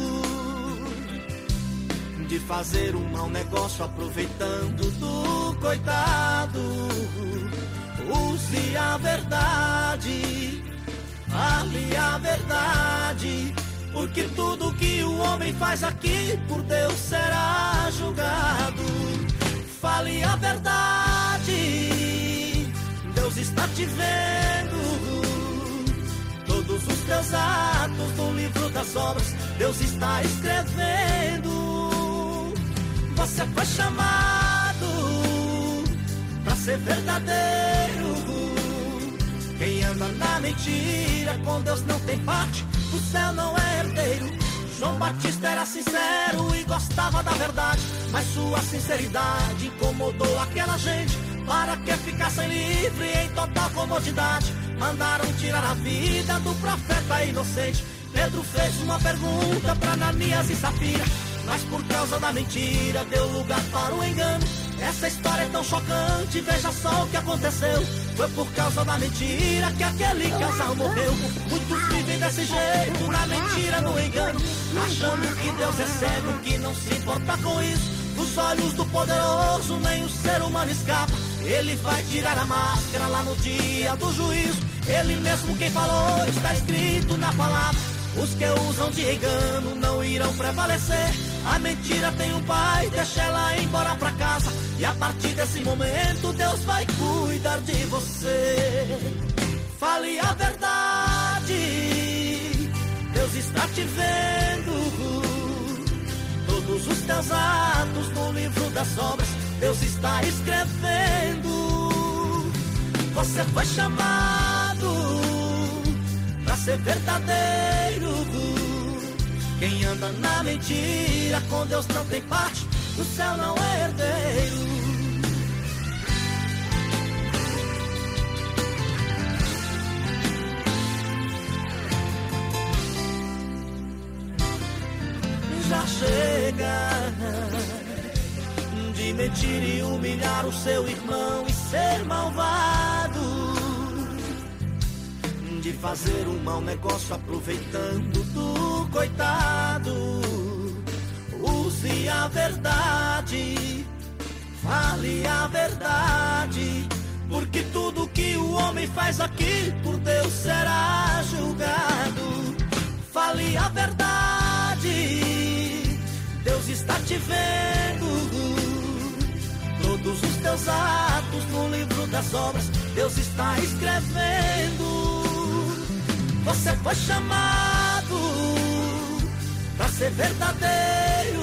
de fazer um mau negócio aproveitando do coitado. Use a verdade, fale a verdade, porque tudo que o homem faz aqui por Deus será julgado. Fale a verdade, Deus está te vendo teus atos no livro das obras, Deus está escrevendo. Você foi chamado para ser verdadeiro. Quem anda na mentira com Deus não tem parte, o céu não é herdeiro. João Batista era sincero e gostava da verdade, mas sua sinceridade incomodou aquela gente. Para que ficassem livre em total comodidade, mandaram tirar a vida do profeta inocente. Pedro fez uma pergunta para Ananias e Safira, mas por causa da mentira deu lugar para o engano. Essa história é tão chocante, veja só o que aconteceu. Foi por causa da mentira que aquele casal morreu. Muitos vivem desse jeito, na mentira, no engano, achando que Deus é cego, que não se importa com isso. Os olhos do poderoso, nem o ser humano escapa. Ele vai tirar a máscara lá no dia do juízo. Ele mesmo quem falou, está escrito na palavra. Os que usam de engano não irão prevalecer. A mentira tem um pai, deixa ela embora pra casa. E a partir desse momento, Deus vai cuidar de você. Fale a verdade, Deus está te vendo. teus atos no livro das obras, Deus está escrevendo. Você foi chamado para ser verdadeiro. Quem anda na mentira com Deus não tem parte, no céu não é herdeiro. Já chega de mentir e humilhar o seu irmão e ser malvado de fazer um mau negócio aproveitando do coitado. Use a verdade, fale a verdade, porque tudo que o homem faz aqui por Deus será julgado. Fale a verdade, Deus está te vendo. Teus atos no livro das obras, Deus está escrevendo. Você foi chamado para ser verdadeiro.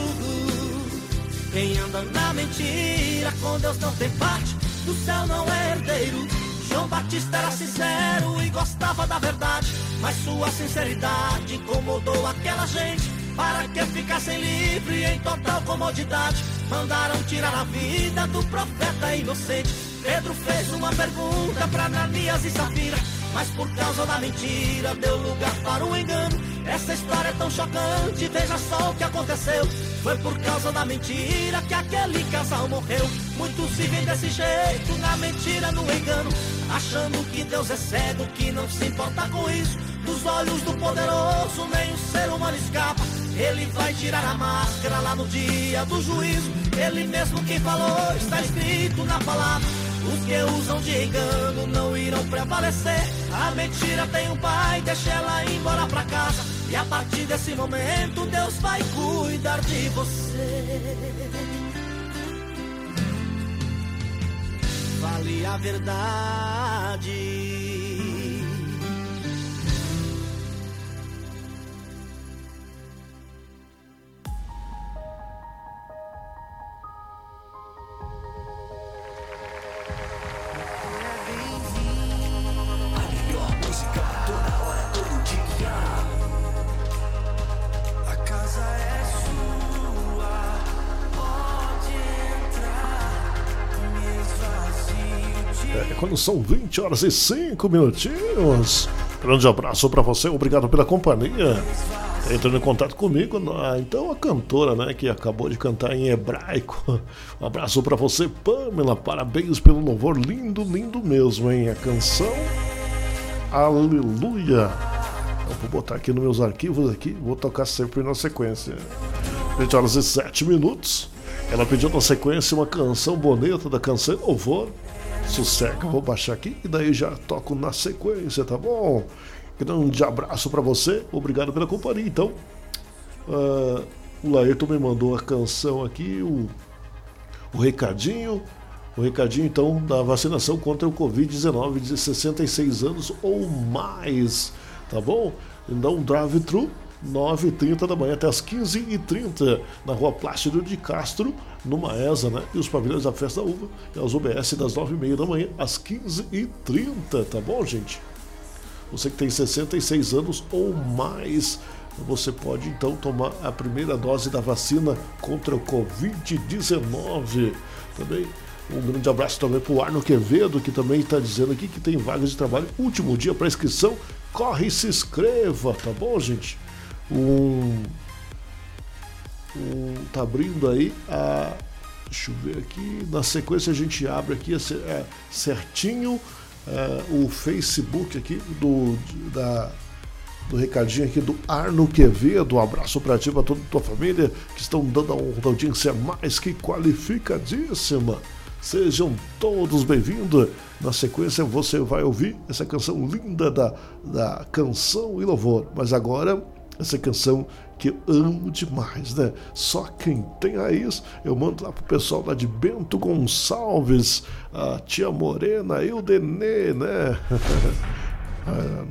Quem anda na mentira com Deus não tem parte, do céu não é herdeiro. João Batista era sincero e gostava da verdade, mas sua sinceridade incomodou aquela gente. Para que ficassem livres em total comodidade, mandaram tirar a vida do profeta inocente. Pedro fez uma pergunta para Ananias e Safira, mas por causa da mentira deu lugar para o engano. Essa história é tão chocante, veja só o que aconteceu. Foi por causa da mentira que aquele casal morreu. Muitos vivem desse jeito, na mentira, no engano, achando que Deus é cego, que não se importa com isso. Dos olhos do poderoso, nem o ser humano escapa. Ele vai tirar a máscara lá no dia do juízo. Ele mesmo quem falou, está escrito na palavra. Os que usam de engano não irão prevalecer. A mentira tem um pai, deixa ela ir embora pra casa. E a partir desse momento, Deus vai cuidar de você. Fale a verdade. Quando são 20 horas e 5 minutinhos. Grande abraço pra você, obrigado pela companhia. Entrando em contato comigo, então a cantora, né, que acabou de cantar em hebraico. Um abraço pra você, Pamela. Parabéns pelo louvor lindo, lindo mesmo, hein? A canção Aleluia. Eu vou botar aqui nos meus arquivos aqui, vou tocar sempre na sequência. 20 horas e 7 minutos. Ela pediu na sequência uma canção bonita da canção Louvor. Sossega, vou baixar aqui e daí já toco na sequência, tá bom? Grande abraço pra você, obrigado pela companhia. Então, ah, o Laerto me mandou a canção aqui, o, o recadinho. O recadinho então da vacinação contra o Covid-19 de 66 anos ou mais, tá bom? Então, drive-thru 9h30 da manhã até as 15h30 na rua Plácido de Castro, no Maesa, né? E os pavilhões da Festa da Uva, e as UBS das 9h30 da manhã às 15h30, tá bom, gente? Você que tem 66 anos ou mais, você pode então tomar a primeira dose da vacina contra o Covid-19. Também um grande abraço também para o Arno Quevedo, que também está dizendo aqui que tem vagas de trabalho. Último dia para inscrição, corre e se inscreva, tá bom, gente? Um, um, tá abrindo aí a. Deixa eu ver aqui. Na sequência a gente abre aqui é, certinho é, o Facebook aqui do, da, do recadinho aqui do Arno Quevedo. Um abraço para ti, para toda a tua família que estão dando a honra da audiência mais que qualificadíssima. Sejam todos bem-vindos. Na sequência você vai ouvir essa canção linda da, da Canção e Louvor. Mas agora, essa canção que eu amo demais, né? Só quem tem raiz, eu mando lá pro pessoal lá de Bento Gonçalves, a tia Morena e o Denê, né?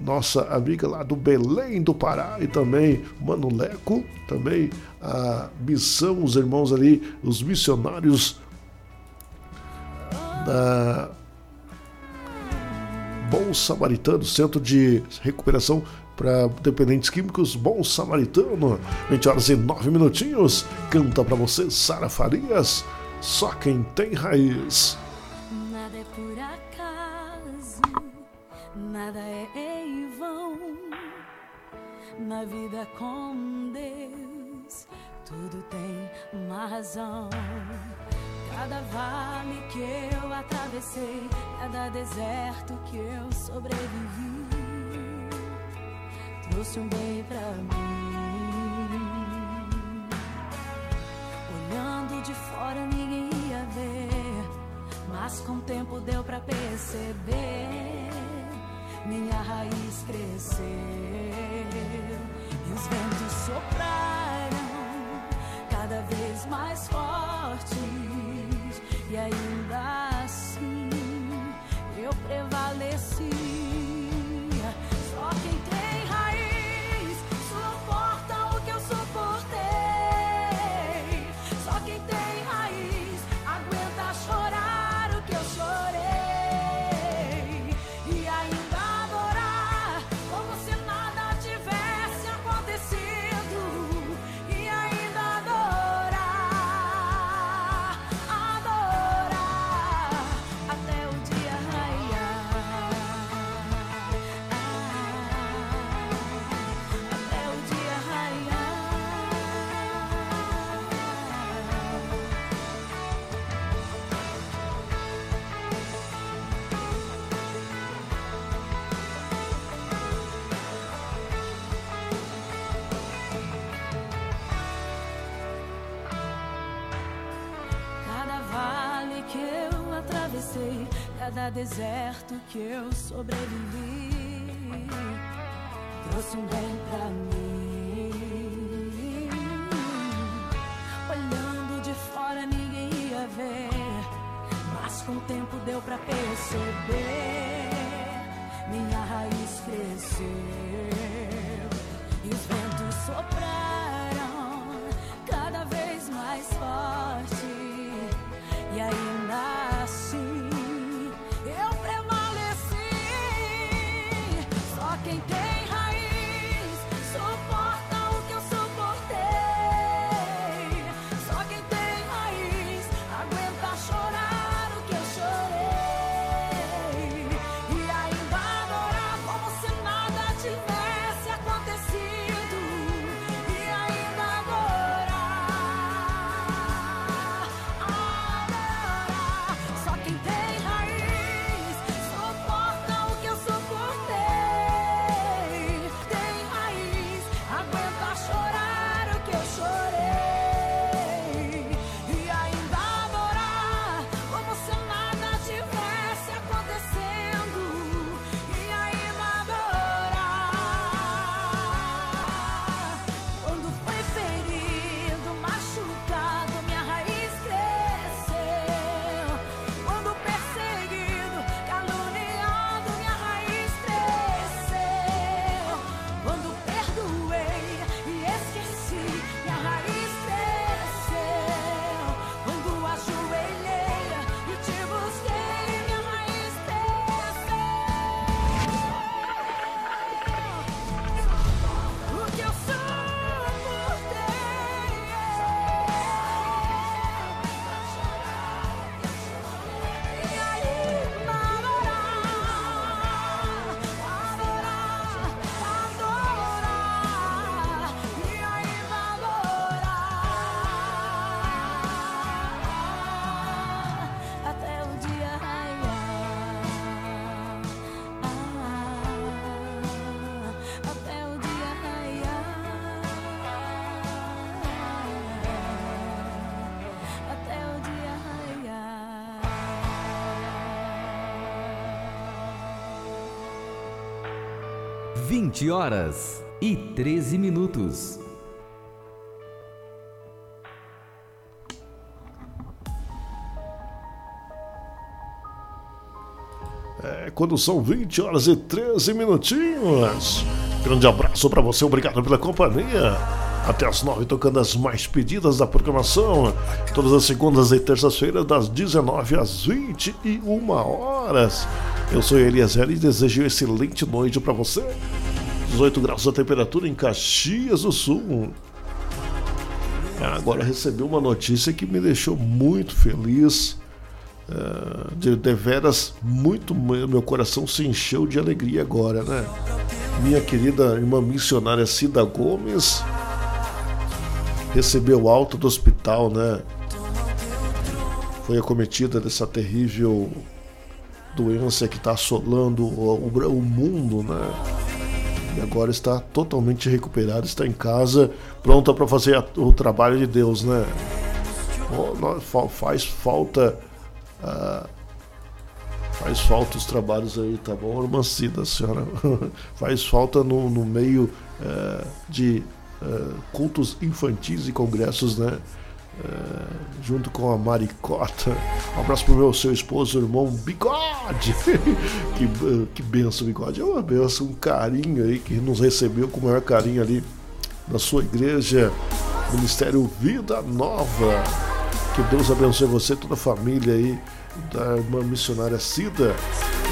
nossa amiga lá do Belém do Pará e também Mano Leco, também a missão, os irmãos ali, os missionários da Bom Samaritano, Centro de Recuperação para Dependentes Químicos, Bom Samaritano, 20 horas e 9 minutinhos. Canta para você, Sara Farias, só quem tem raiz. Nada é por acaso, nada é em vão. Na vida com Deus, tudo tem uma razão. Cada vale que eu atravessei, cada deserto que eu sobrevivi, trouxe um bem pra mim. Olhando de fora ninguém ia ver, mas com o tempo deu pra perceber. Minha raiz cresceu e os ventos sopraram cada vez mais fortes deserto que eu sobrevivi, trouxe um bem pra mim. 20 horas e 13 minutos. É, quando são 20 horas e 13 minutinhos. Grande abraço para você, obrigado pela companhia. Até as 9 tocando as mais pedidas da programação. Todas as segundas e terças-feiras, das 19 às 21 horas. Eu sou Eliezer e desejo excelente noite para você. 18 graus a temperatura em Caxias do Sul. Agora recebi uma notícia que me deixou muito feliz. Uh, de, de veras, muito meu coração se encheu de alegria agora, né? Minha querida irmã missionária Cida Gomes recebeu alta do hospital, né? Foi acometida dessa terrível doença que está assolando o, o, o mundo, né? E agora está totalmente recuperada, está em casa, pronta para fazer a, o trabalho de Deus, né? Faz falta. Uh, faz falta os trabalhos aí, tá bom, Romancida, senhora? faz falta no, no meio uh, de uh, cultos infantis e congressos, né? Uh, junto com a Maricota. Um abraço pro meu seu esposo, irmão Bigode. que, uh, que benção, Bigode. É uma benção, um carinho aí que nos recebeu com o maior carinho ali na sua igreja, Ministério Vida Nova. Que Deus abençoe você, toda a família aí da irmã missionária Cida,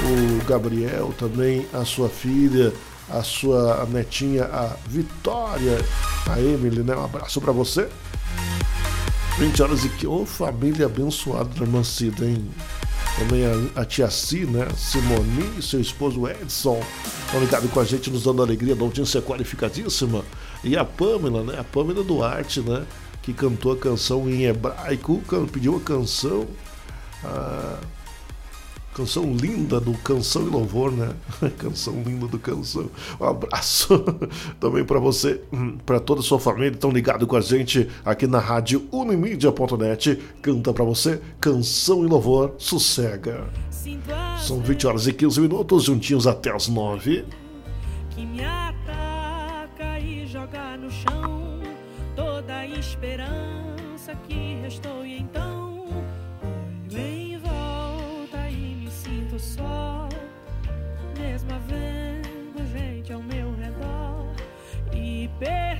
o Gabriel também, a sua filha, a sua netinha, a Vitória, a Emily, né? Um abraço para você. 20 horas e que, ô oh, família abençoada da irmã Cida, hein? Também a, a tia Si, né? Simone e seu esposo Edson estão ligados com a gente, nos dando alegria da audiência qualificadíssima. E a Pamela, né? A Pamela Duarte, né? Que cantou a canção em hebraico, pediu a canção. Ah, Canção linda do Canção e Louvor, né? Canção linda do Canção. Um abraço também para você, para toda a sua família, estão ligados com a gente aqui na rádio unimídia.net. Canta para você Canção e Louvor, sossega. São 20 horas e 15 minutos, juntinhos até as 9. Que me ataca e joga no chão toda a esperança e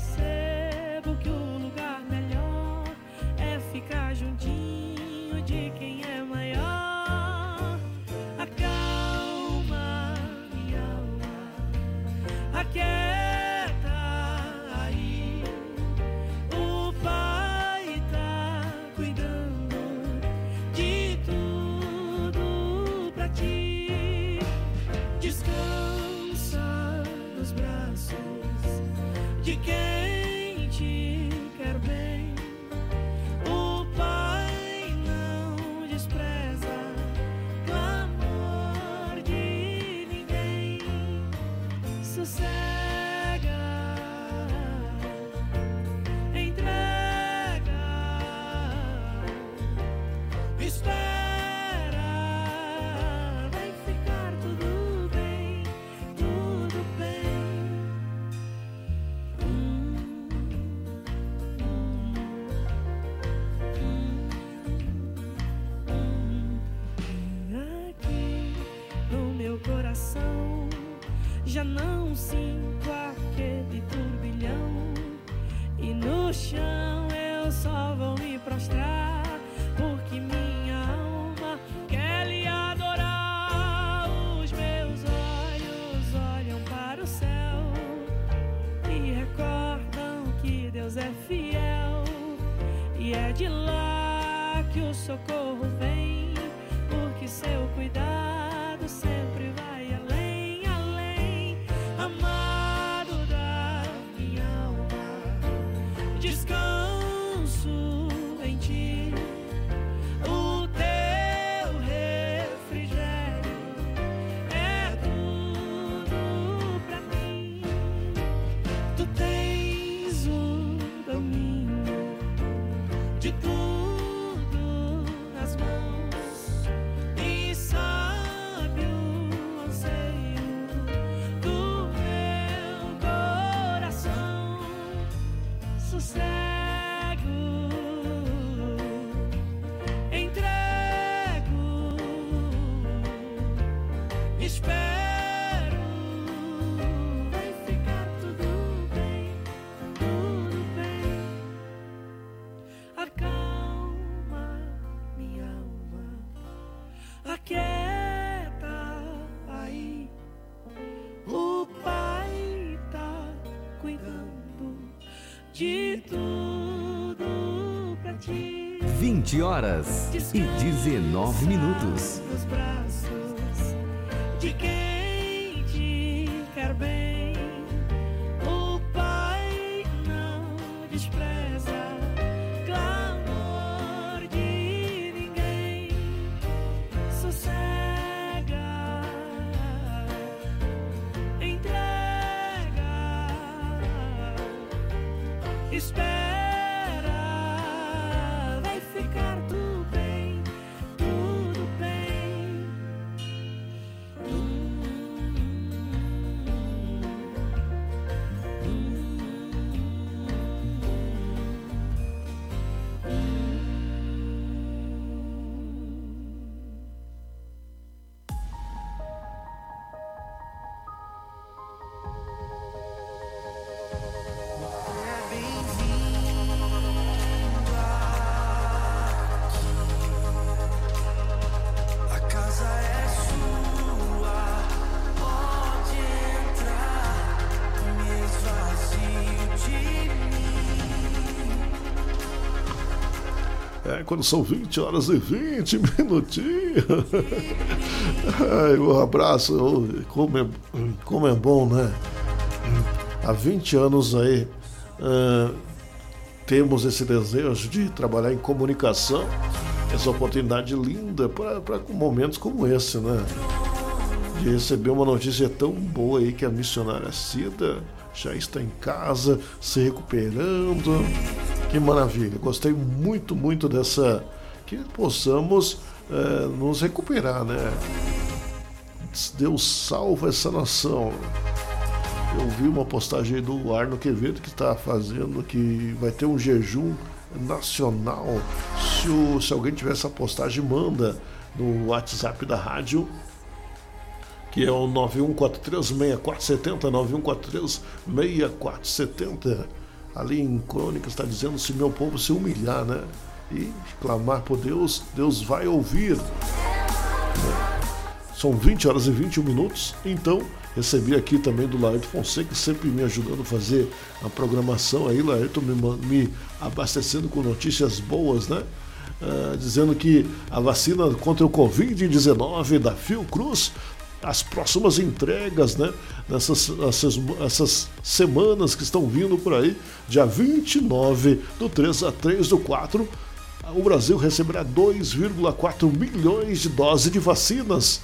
socorro 20 horas e 19 minutos. Quando são 20 horas e 20 minutinhos. Ai, um abraço. Como é, como é bom, né? Há 20 anos aí ah, temos esse desejo de trabalhar em comunicação. Essa oportunidade linda para momentos como esse, né? De receber uma notícia tão boa aí que a missionária Cida já está em casa, se recuperando. Que maravilha. Gostei muito, muito dessa. Que possamos eh, nos recuperar, né? Deus salva essa nação. Eu vi uma postagem do Arno Quevedo que está fazendo que vai ter um jejum nacional. Se, o- se alguém tiver essa postagem, manda no WhatsApp da rádio, que é o 91436470, 91436470. Ali em Crônica está dizendo se meu povo se humilhar, né? E clamar por Deus, Deus vai ouvir. São 20 horas e 21 minutos, então recebi aqui também do Laerto Fonseca, sempre me ajudando a fazer a programação aí, Laerto me, me abastecendo com notícias boas, né? Ah, dizendo que a vacina contra o Covid-19 da Fiocruz, as próximas entregas, né? Nessas essas, essas semanas que estão vindo por aí, dia 29 do 3 a 3 do 4, o Brasil receberá 2,4 milhões de doses de vacinas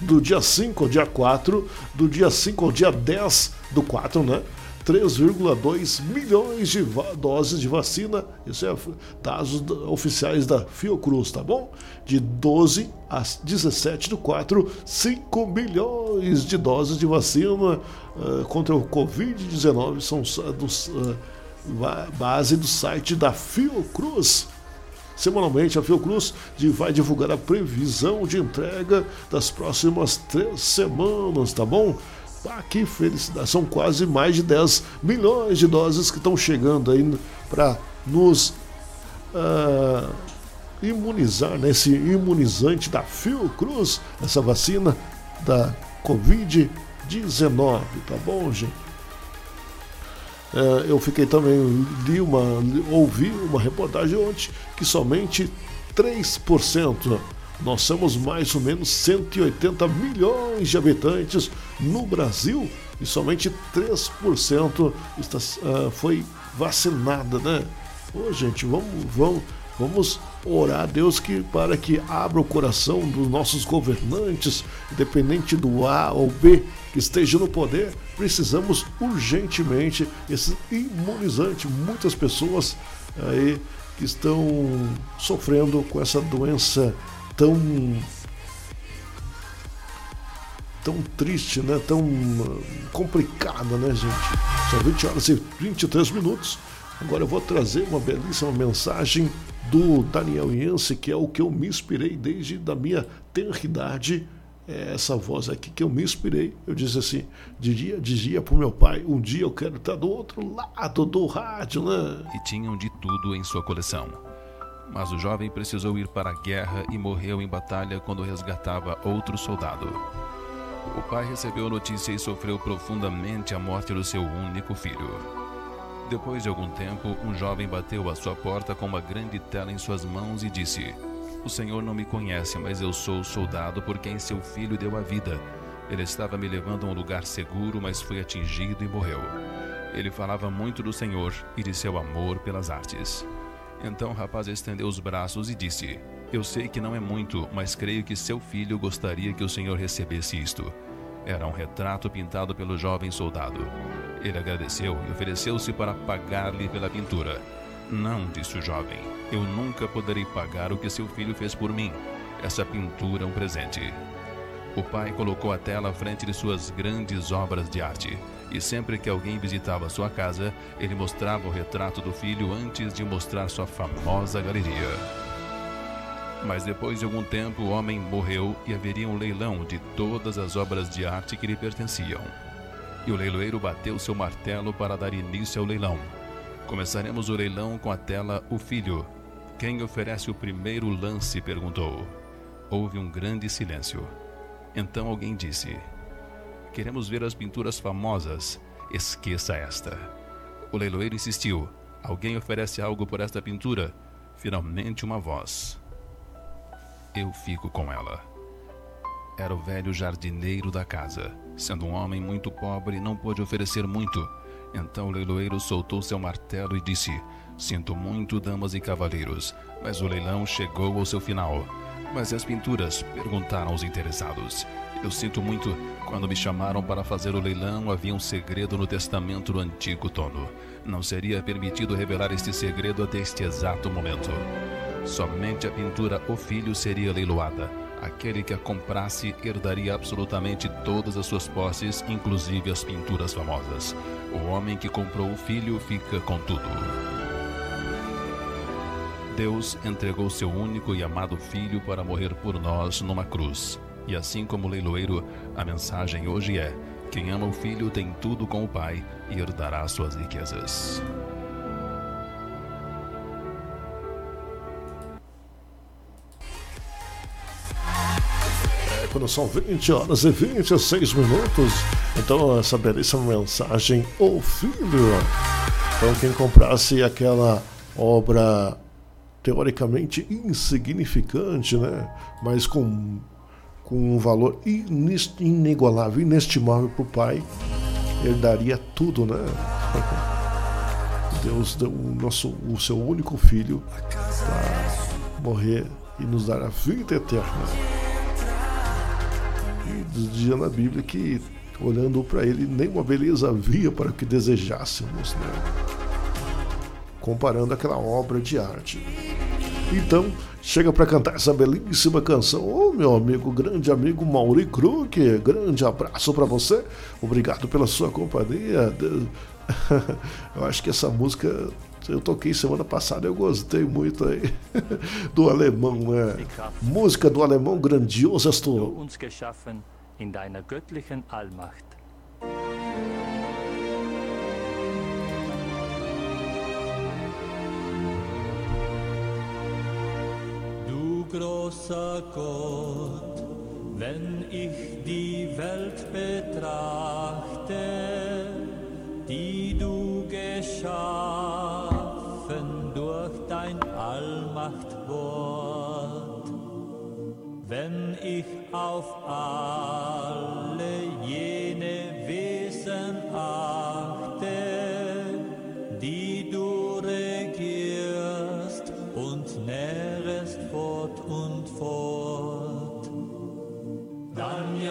do dia 5 ao dia 4, do dia 5 ao dia 10 do 4, né? 3,2 milhões de doses de vacina, isso é dados da- oficiais da Fiocruz, tá bom? De 12 a 17 do 4, 5 milhões de doses de vacina ah, contra o Covid-19 são dos, ba- base do site da Fiocruz. Semanalmente, a Fiocruz vai divulgar a previsão de entrega das próximas três semanas, tá bom? Ah, que felicidade! São quase mais de 10 milhões de doses que estão chegando aí para nos ah, imunizar, né? Imunizante da Fiocruz, essa vacina da Covid-19, tá bom, gente? É, eu fiquei também, li uma, ouvi uma reportagem ontem que somente 3%, nós somos mais ou menos 180 milhões de habitantes no Brasil e somente 3% está, ah, foi vacinada, né? Ô, gente, vamos, vamos, vamos orar a Deus que, para que abra o coração dos nossos governantes, independente do A ou B que esteja no poder, precisamos urgentemente esse imunizante. Muitas pessoas aí que estão sofrendo com essa doença tão tão triste, né? Tão uh, complicada, né, gente? São 20 horas e 23 minutos. Agora eu vou trazer uma belíssima mensagem do Daniel Yance, que é o que eu me inspirei desde da minha tenridade. É essa voz aqui que eu me inspirei. Eu disse assim, dizia, dizia pro meu pai, um dia eu quero estar do outro lado do rádio, né? e tinham de tudo em sua coleção. Mas o jovem precisou ir para a guerra e morreu em batalha quando resgatava outro soldado. O pai recebeu a notícia e sofreu profundamente a morte do seu único filho. Depois de algum tempo, um jovem bateu à sua porta com uma grande tela em suas mãos e disse: O senhor não me conhece, mas eu sou o soldado por quem seu filho deu a vida. Ele estava me levando a um lugar seguro, mas foi atingido e morreu. Ele falava muito do Senhor e de seu amor pelas artes. Então o rapaz estendeu os braços e disse: Eu sei que não é muito, mas creio que seu filho gostaria que o Senhor recebesse isto. Era um retrato pintado pelo jovem soldado. Ele agradeceu e ofereceu-se para pagar-lhe pela pintura. Não, disse o jovem, eu nunca poderei pagar o que seu filho fez por mim. Essa pintura é um presente. O pai colocou a tela à frente de suas grandes obras de arte, e sempre que alguém visitava sua casa, ele mostrava o retrato do filho antes de mostrar sua famosa galeria. Mas depois de algum tempo, o homem morreu e haveria um leilão de todas as obras de arte que lhe pertenciam. E o leiloeiro bateu seu martelo para dar início ao leilão. Começaremos o leilão com a tela O Filho. Quem oferece o primeiro lance? perguntou. Houve um grande silêncio. Então alguém disse: Queremos ver as pinturas famosas. Esqueça esta. O leiloeiro insistiu: Alguém oferece algo por esta pintura? Finalmente uma voz. Eu fico com ela. Era o velho jardineiro da casa. Sendo um homem muito pobre, não pôde oferecer muito. Então o leiloeiro soltou seu martelo e disse: Sinto muito, damas e cavalheiros, mas o leilão chegou ao seu final. Mas e as pinturas? perguntaram os interessados. Eu sinto muito. Quando me chamaram para fazer o leilão, havia um segredo no testamento do antigo dono. Não seria permitido revelar este segredo até este exato momento. Somente a pintura O Filho seria leiloada. Aquele que a comprasse herdaria absolutamente todas as suas posses, inclusive as pinturas famosas. O homem que comprou o filho fica com tudo. Deus entregou seu único e amado filho para morrer por nós numa cruz. E assim como o leiloeiro, a mensagem hoje é: quem ama o filho tem tudo com o pai e herdará suas riquezas. Quando são 20 horas e 26 minutos, então essa belíssima mensagem, o filho. Então quem comprasse aquela obra teoricamente insignificante, né? Mas com, com um valor inigualável, inestimável para o pai, ele daria tudo, né? Deus deu o, nosso, o seu único filho para morrer e nos dar a vida eterna. E dizia na Bíblia que, olhando para ele, nenhuma beleza havia para que desejássemos, né? Comparando aquela obra de arte. Então, chega para cantar essa belíssima canção. Ô, oh, meu amigo, grande amigo Mauri Krug, grande abraço para você. Obrigado pela sua companhia. Eu acho que essa música eu toquei semana passada, eu gostei muito aí do alemão, né? Música do alemão grandiosas tu. Großer Gott, wenn ich die Welt betrachte, die du geschaffen durch dein Allmachtwort, wenn ich auf alle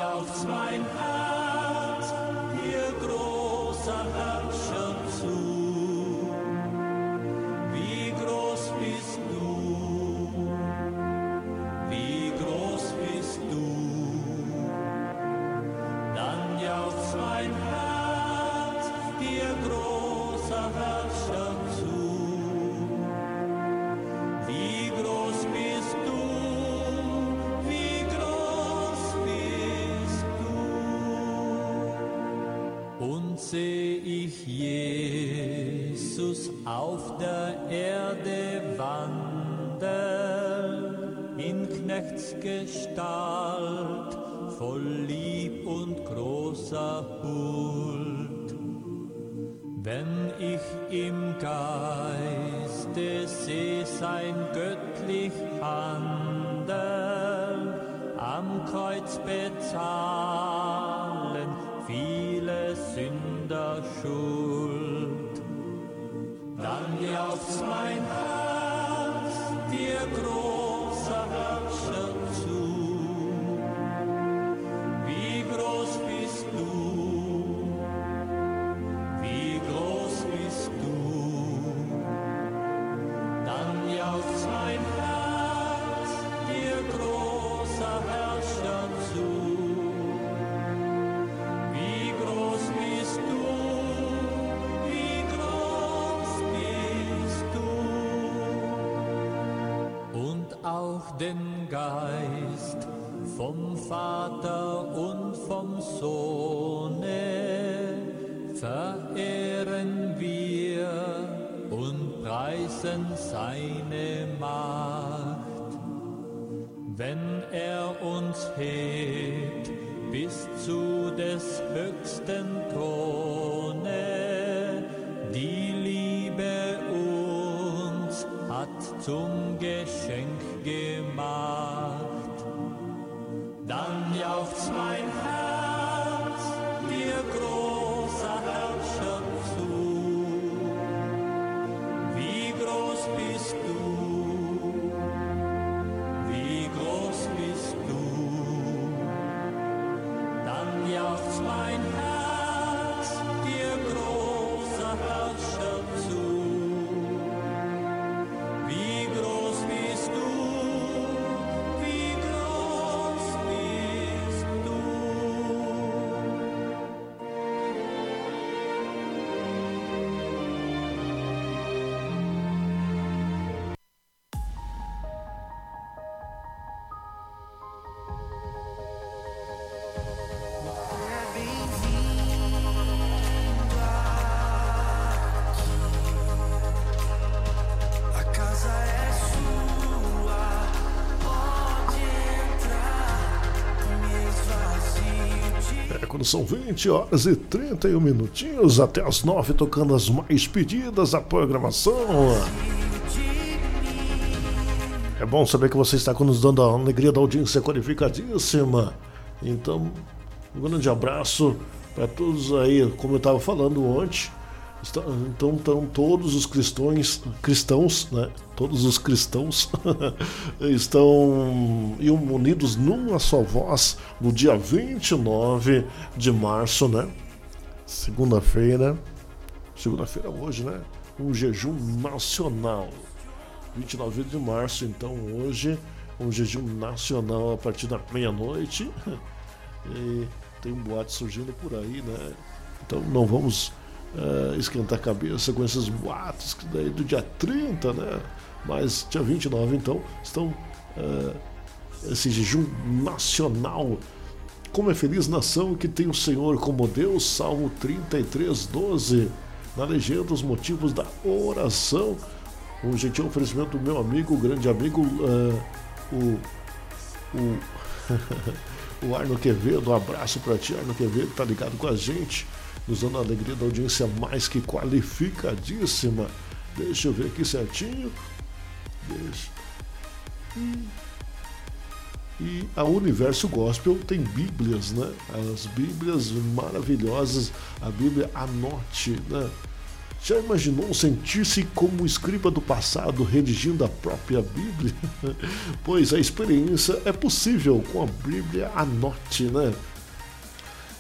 auf mein Herz. Jesus auf der Erde wandeln, in Knechtsgestalt, voll Lieb und großer Huld. Wenn ich im Geiste seh sein göttlich Handeln, am Kreuz bezahlen Vater und vom Sohne verehren wir und preisen seine Macht. Wenn er uns hebt bis zu des höchsten Throne, die Liebe uns hat zum são 20 horas e 31 minutinhos, até as 9, tocando as mais pedidas da programação. É bom saber que você está nos dando a alegria da audiência qualificadíssima. Então, um grande abraço para todos aí, como eu estava falando ontem. Então estão todos os cristãos, cristãos, né? Todos os cristãos estão unidos numa só voz no dia 29 de março, né? Segunda-feira. Segunda-feira hoje, né? Um jejum nacional. 29 de março, então hoje um jejum nacional a partir da meia-noite. E tem um boato surgindo por aí, né? Então não vamos eh, esquentar a cabeça com esses boatos que daí do dia 30, né? Mas dia 29, então, estão eh, esse jejum nacional. Como é feliz nação que tem o Senhor como Deus, Salmo 33, 12. Na legenda, os motivos da oração. Um gentil oferecimento do meu amigo, grande amigo, eh, o, o, o Arno Quevedo. Um abraço para ti, Arno Quevedo, tá ligado com a gente, nos dando a alegria da audiência mais que qualificadíssima. Deixa eu ver aqui certinho. Deixa. E, e a Universo Gospel tem Bíblias, né? As Bíblias maravilhosas. A Bíblia Anote, né? Já imaginou sentir-se como escriba do passado redigindo a própria Bíblia? pois a experiência é possível com a Bíblia Anote, né?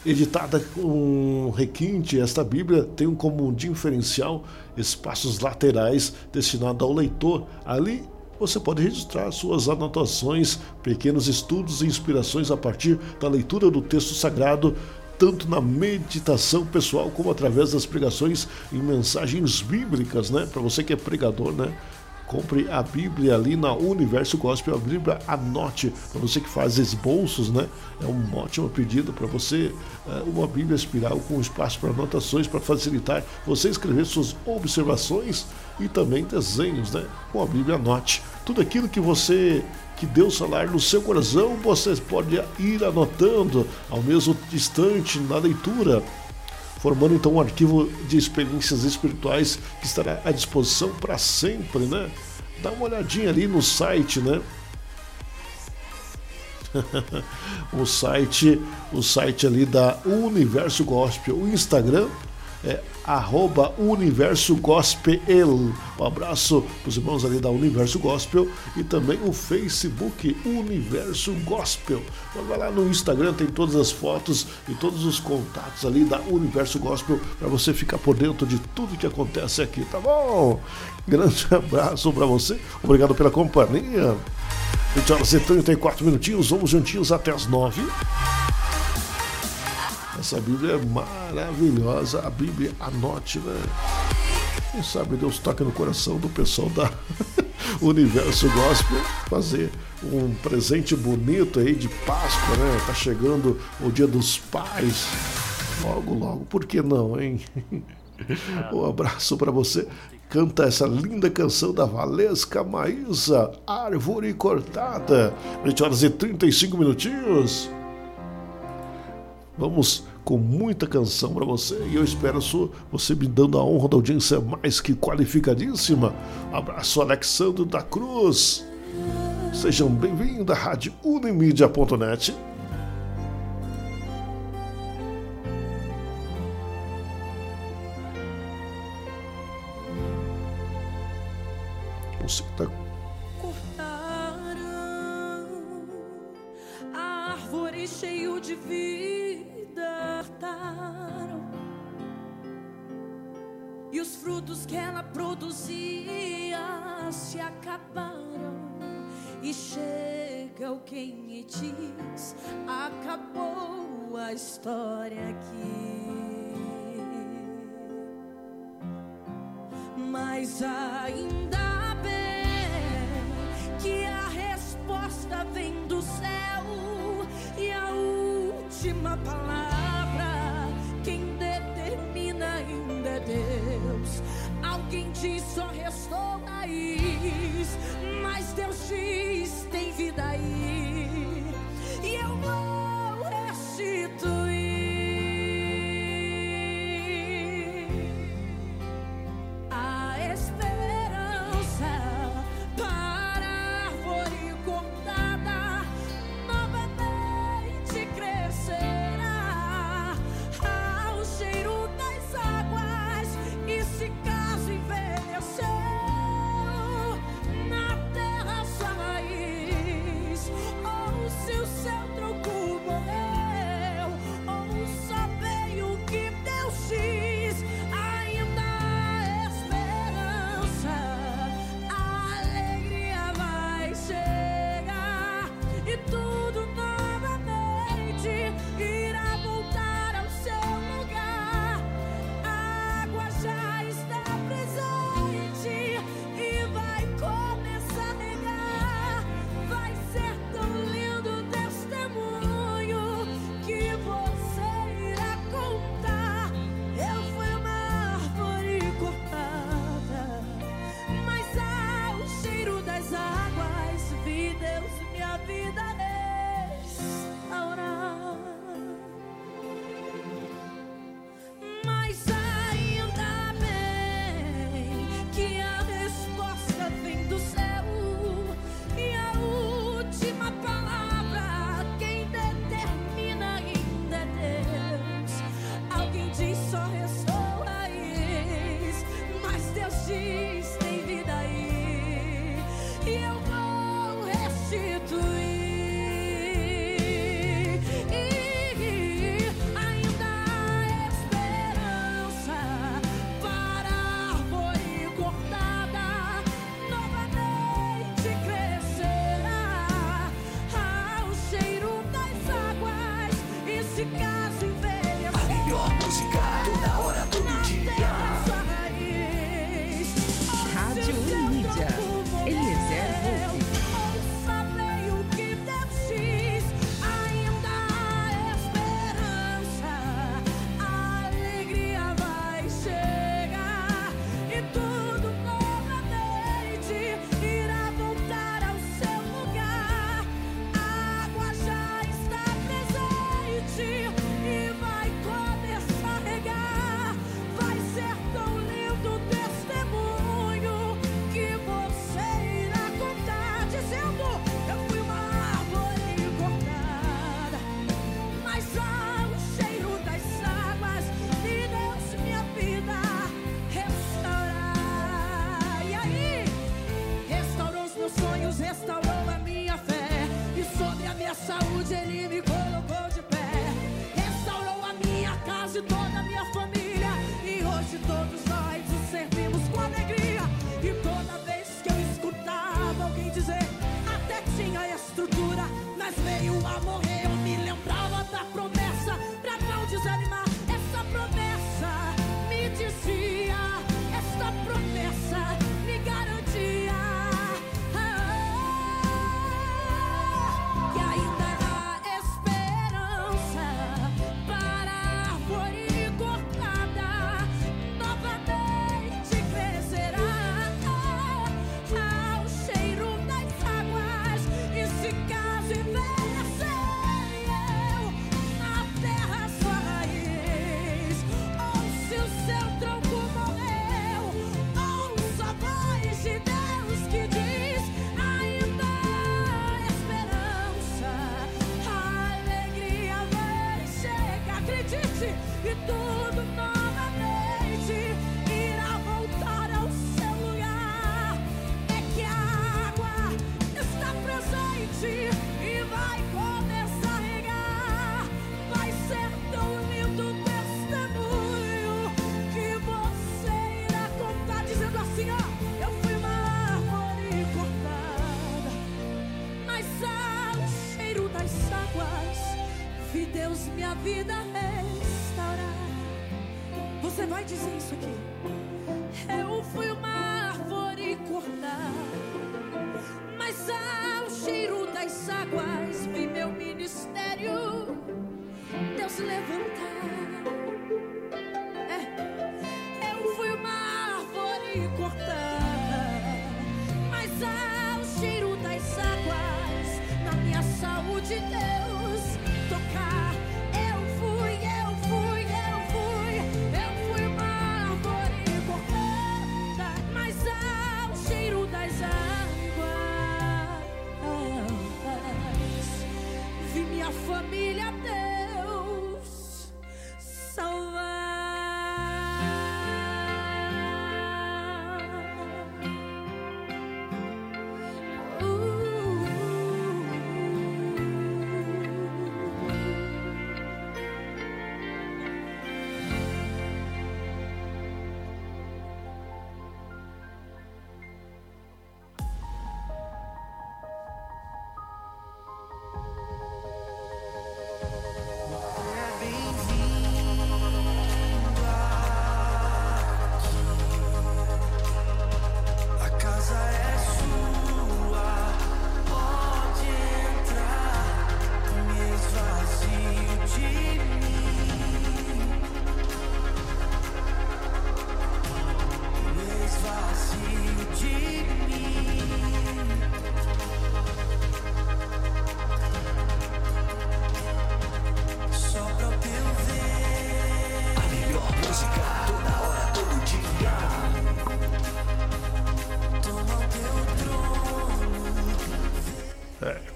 Editada com requinte, esta Bíblia tem como diferencial espaços laterais destinados ao leitor. Ali você pode registrar suas anotações, pequenos estudos e inspirações a partir da leitura do texto sagrado, tanto na meditação pessoal como através das pregações e mensagens bíblicas, né? Para você que é pregador, né? Compre a Bíblia ali na Universo Gospel, a Bíblia anote, para você que faz esboços, né? É um ótimo pedido para você, é, uma Bíblia espiral com espaço para anotações, para facilitar você escrever suas observações e também desenhos, né? Com a Bíblia anote. Tudo aquilo que você que Deus falar no seu coração, você pode ir anotando ao mesmo instante na leitura formando então um arquivo de experiências espirituais que estará à disposição para sempre, né? Dá uma olhadinha ali no site, né? o site, o site ali da Universo Gospel, o Instagram é arroba Universo Gospel. Um abraço para os irmãos ali da Universo Gospel e também o Facebook Universo Gospel. Então vai lá no Instagram, tem todas as fotos e todos os contatos ali da Universo Gospel para você ficar por dentro de tudo que acontece aqui, tá bom? Grande abraço para você, obrigado pela companhia. 20 horas e 34 minutinhos, vamos juntinhos até as 9. Essa Bíblia é maravilhosa. A Bíblia, anote, né? Quem sabe Deus toca no coração do pessoal da Universo Gospel fazer um presente bonito aí de Páscoa, né? Tá chegando o Dia dos Pais. Logo, logo, por que não, hein? Um abraço para você. Canta essa linda canção da Valesca Maísa, Árvore Cortada. 20 horas e 35 minutinhos. Vamos com muita canção para você e eu espero você me dando a honra da audiência mais que qualificadíssima. Abraço, Alexandre da Cruz. Sejam bem-vindos à Rádio Unimídia.net. Você tá de vida cortaram. E os frutos que ela produzia se acabaram. E chega quem me diz: acabou a história aqui. Mas ainda bem que a resposta vem do céu e a última palavra quem determina ainda é Deus. Alguém diz só restou raiz, mas Deus diz tem vida aí e eu vou restituir.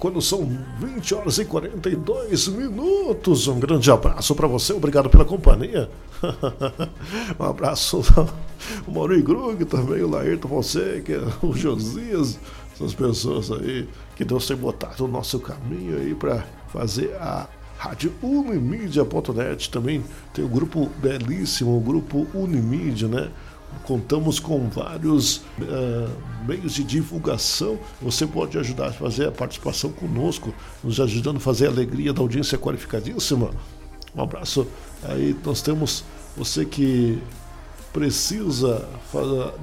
Quando são 20 horas e 42 minutos, um grande abraço para você, obrigado pela companhia. um abraço o Maurício Grug também, o Laírton Fonseca, o Josias, essas pessoas aí que Deus tem botado no nosso caminho aí para fazer a Rádio Unimídia.net. Também tem o grupo belíssimo, o grupo Unimídia, né? Contamos com vários eh, meios de divulgação. Você pode ajudar a fazer a participação conosco, nos ajudando a fazer a alegria da audiência qualificadíssima. Um abraço. Aí nós temos você que precisa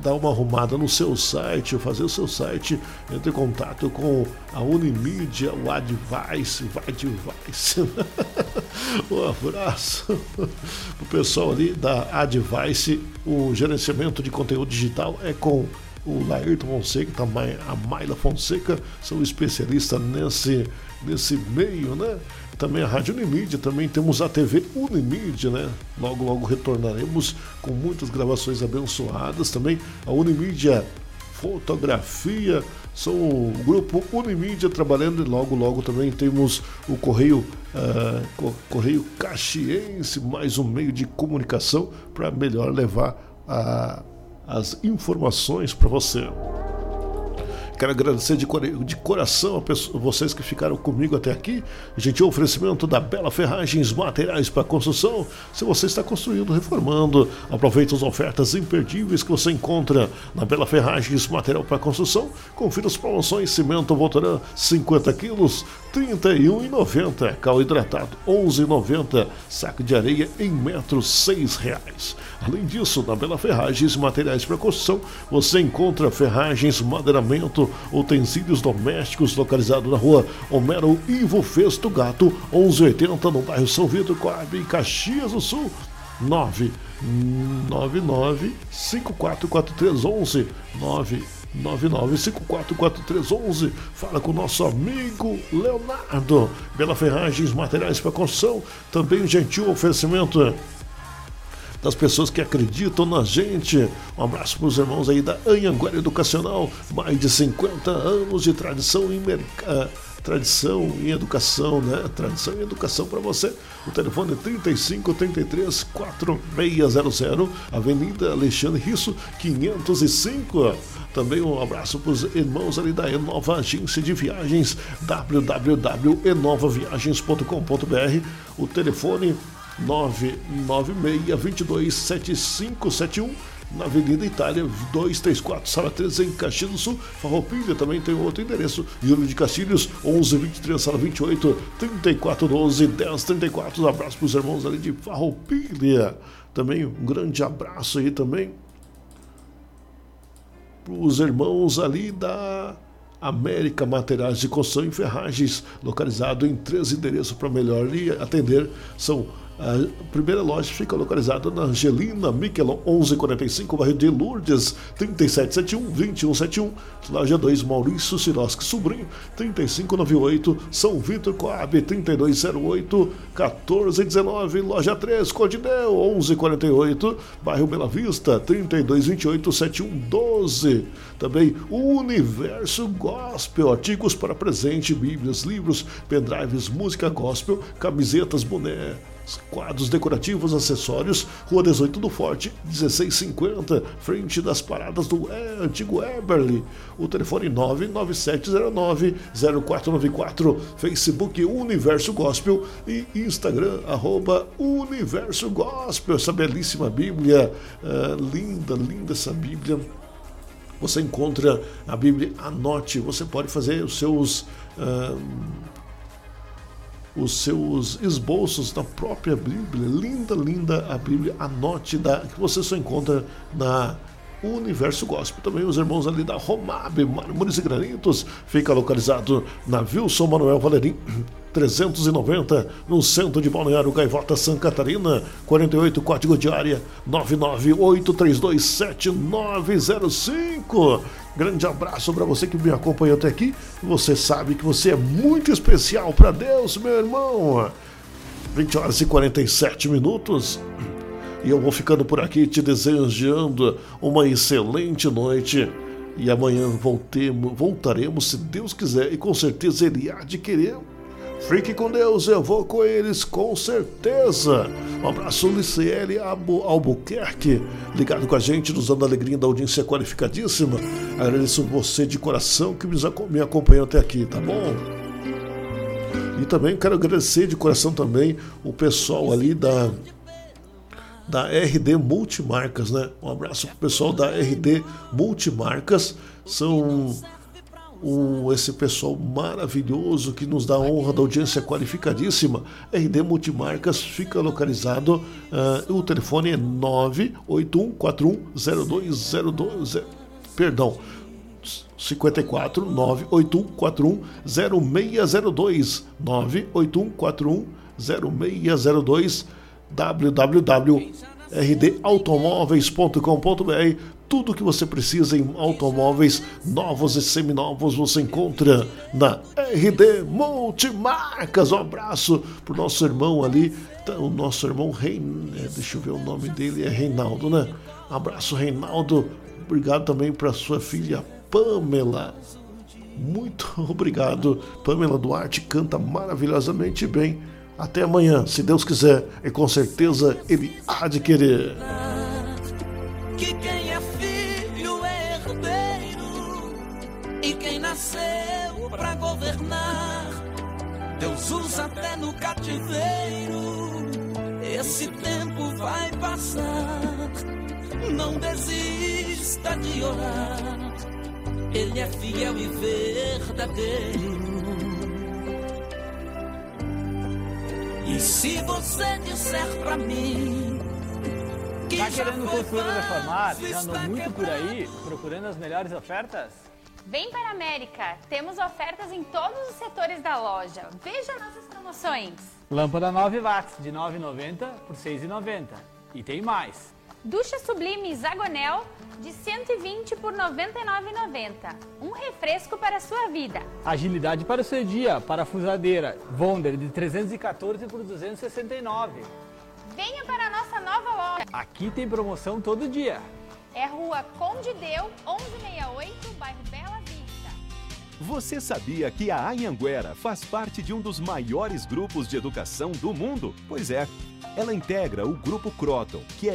dar uma arrumada no seu site, fazer o seu site, entre em contato com a Unimídia, o Advice, vai Advice. um abraço o pessoal ali da Advice, o gerenciamento de conteúdo digital é com o Laírton Fonseca, também a Maila Fonseca, são especialistas nesse, nesse meio, né? Também a Rádio Unimídia, também temos a TV Unimídia, né? Logo, logo retornaremos com muitas gravações abençoadas. Também a Unimídia Fotografia, são o grupo Unimídia trabalhando e logo, logo também temos o Correio, Co- Correio Caxiense, mais um meio de comunicação para melhor levar a- as informações para você. Quero agradecer de, de coração a pessoa- vocês que ficaram comigo até aqui. Gentil oferecimento da Bela Ferragens Materiais para Construção. Se você está construindo, reformando, aproveite as ofertas imperdíveis que você encontra na Bela Ferragens Material para Construção. Confira as promoções: cimento Votoran 50 quilos, R$ 31,90. Cal hidratado 11,90. Saco de areia em metro, 6 reais. Além disso, na Bela Ferragens Materiais para Construção, você encontra ferragens, madeiramento, utensílios domésticos localizado na rua Homero Ivo Festo Gato, 1180, no bairro São Vitor, Coab, em Caxias do Sul. 999 544311 999544311 Fala com o nosso amigo Leonardo Bela Ferragens Materiais para Construção também um gentil oferecimento das pessoas que acreditam na gente. Um abraço para os irmãos aí da Anhanguera Educacional, mais de 50 anos de tradição em mercado. Tradição em educação, né? Tradição em educação para você. O telefone é 35 33 4600, Avenida Alexandre Risso, 505. Também um abraço para os irmãos ali da Enova Agência de Viagens, www.enovaviagens.com.br. O telefone 996-227571 na Avenida Itália 234, Sala 13, em Caxias do Sul. Farroupilha também tem outro endereço, Júlio de Castilhos, 1123, Sala 28, 3412, 1034. Um abraço para os irmãos ali de Farroupilha. Também um grande abraço aí também para os irmãos ali da América Materiais de Construção e Ferragens, localizado em três endereços para melhor atender. São a primeira loja fica localizada na Angelina Miquelon 1145, bairro de Lourdes, 3771-2171. Loja 2, Maurício Siroski Sobrinho, 3598, São Vitor Coab, 3208-1419. Loja 3, Codinel 1148, bairro Bela Vista, 3228-7112. Também o Universo Gospel, artigos para presente, bíblias, livros, pendrives, música gospel, camisetas, boné, quadros decorativos, acessórios, Rua 18 do Forte, 1650, frente das paradas do é, antigo Eberly. O telefone 99709-0494, Facebook Universo Gospel e Instagram, arroba Universo Gospel. Essa belíssima Bíblia, ah, linda, linda essa Bíblia. Você encontra a Bíblia, anote, você pode fazer os seus. ah, os seus esboços na própria Bíblia. Linda, linda a Bíblia. Anote da, que você só encontra na Universo Gospel. Também os irmãos ali da Romab, Mármores e Granitos, fica localizado na Wilson Manuel Valerim. 390 no centro de Balneário Gaivota, Santa Catarina, 48 código de área 998327905. Grande abraço para você que me acompanhou até aqui. Você sabe que você é muito especial para Deus, meu irmão. 20 horas e 47 minutos. E eu vou ficando por aqui te desejando uma excelente noite. E amanhã voltemos, voltaremos, se Deus quiser, e com certeza Ele há de querer. Fique com Deus, eu vou com eles com certeza. Um abraço, Liciele Albu- Albuquerque, ligado com a gente, nos dando alegria da audiência qualificadíssima. Agradeço você de coração que me acompanhou até aqui, tá bom? E também quero agradecer de coração também o pessoal ali da da RD Multimarcas, né? Um abraço pro pessoal da RD Multimarcas. São o, esse pessoal maravilhoso que nos dá a honra da audiência qualificadíssima. RD Multimarcas fica localizado, ah, o telefone é 981410202, perdão, 54 98141 0602 98141 0602 www.rdautomóveis.com.br tudo que você precisa em automóveis novos e seminovos você encontra na RD Multimarcas. Um abraço pro nosso irmão ali, tá, o nosso irmão Rein, é, deixa eu ver o nome dele, é Reinaldo, né? Um abraço, Reinaldo. Obrigado também para sua filha Pamela. Muito obrigado. Pamela Duarte canta maravilhosamente bem. Até amanhã, se Deus quiser, e com certeza Ele há de querer. que quem é filho é herdeiro e quem nasceu pra governar Deus usa até no cativeiro. Esse tempo vai passar não desista de orar. Ele é fiel e verdadeiro e se você disser pra mim Tá querendo construir ou reformar? Já andou muito por aí, procurando as melhores ofertas? Vem para a América! Temos ofertas em todos os setores da loja. Veja nossas promoções. Lâmpada 9 watts de 9,90 por 6,90. E tem mais. Ducha Sublime Zagonel de 120 por 99,90. Um refresco para a sua vida. Agilidade para o seu dia, parafusadeira Wonder de 314 por 269. Venha para a nossa nova loja. Aqui tem promoção todo dia. É Rua Conde Deu, 1168, bairro Bela Vista. Você sabia que a Anhanguera faz parte de um dos maiores grupos de educação do mundo? Pois é, ela integra o Grupo Croton, que é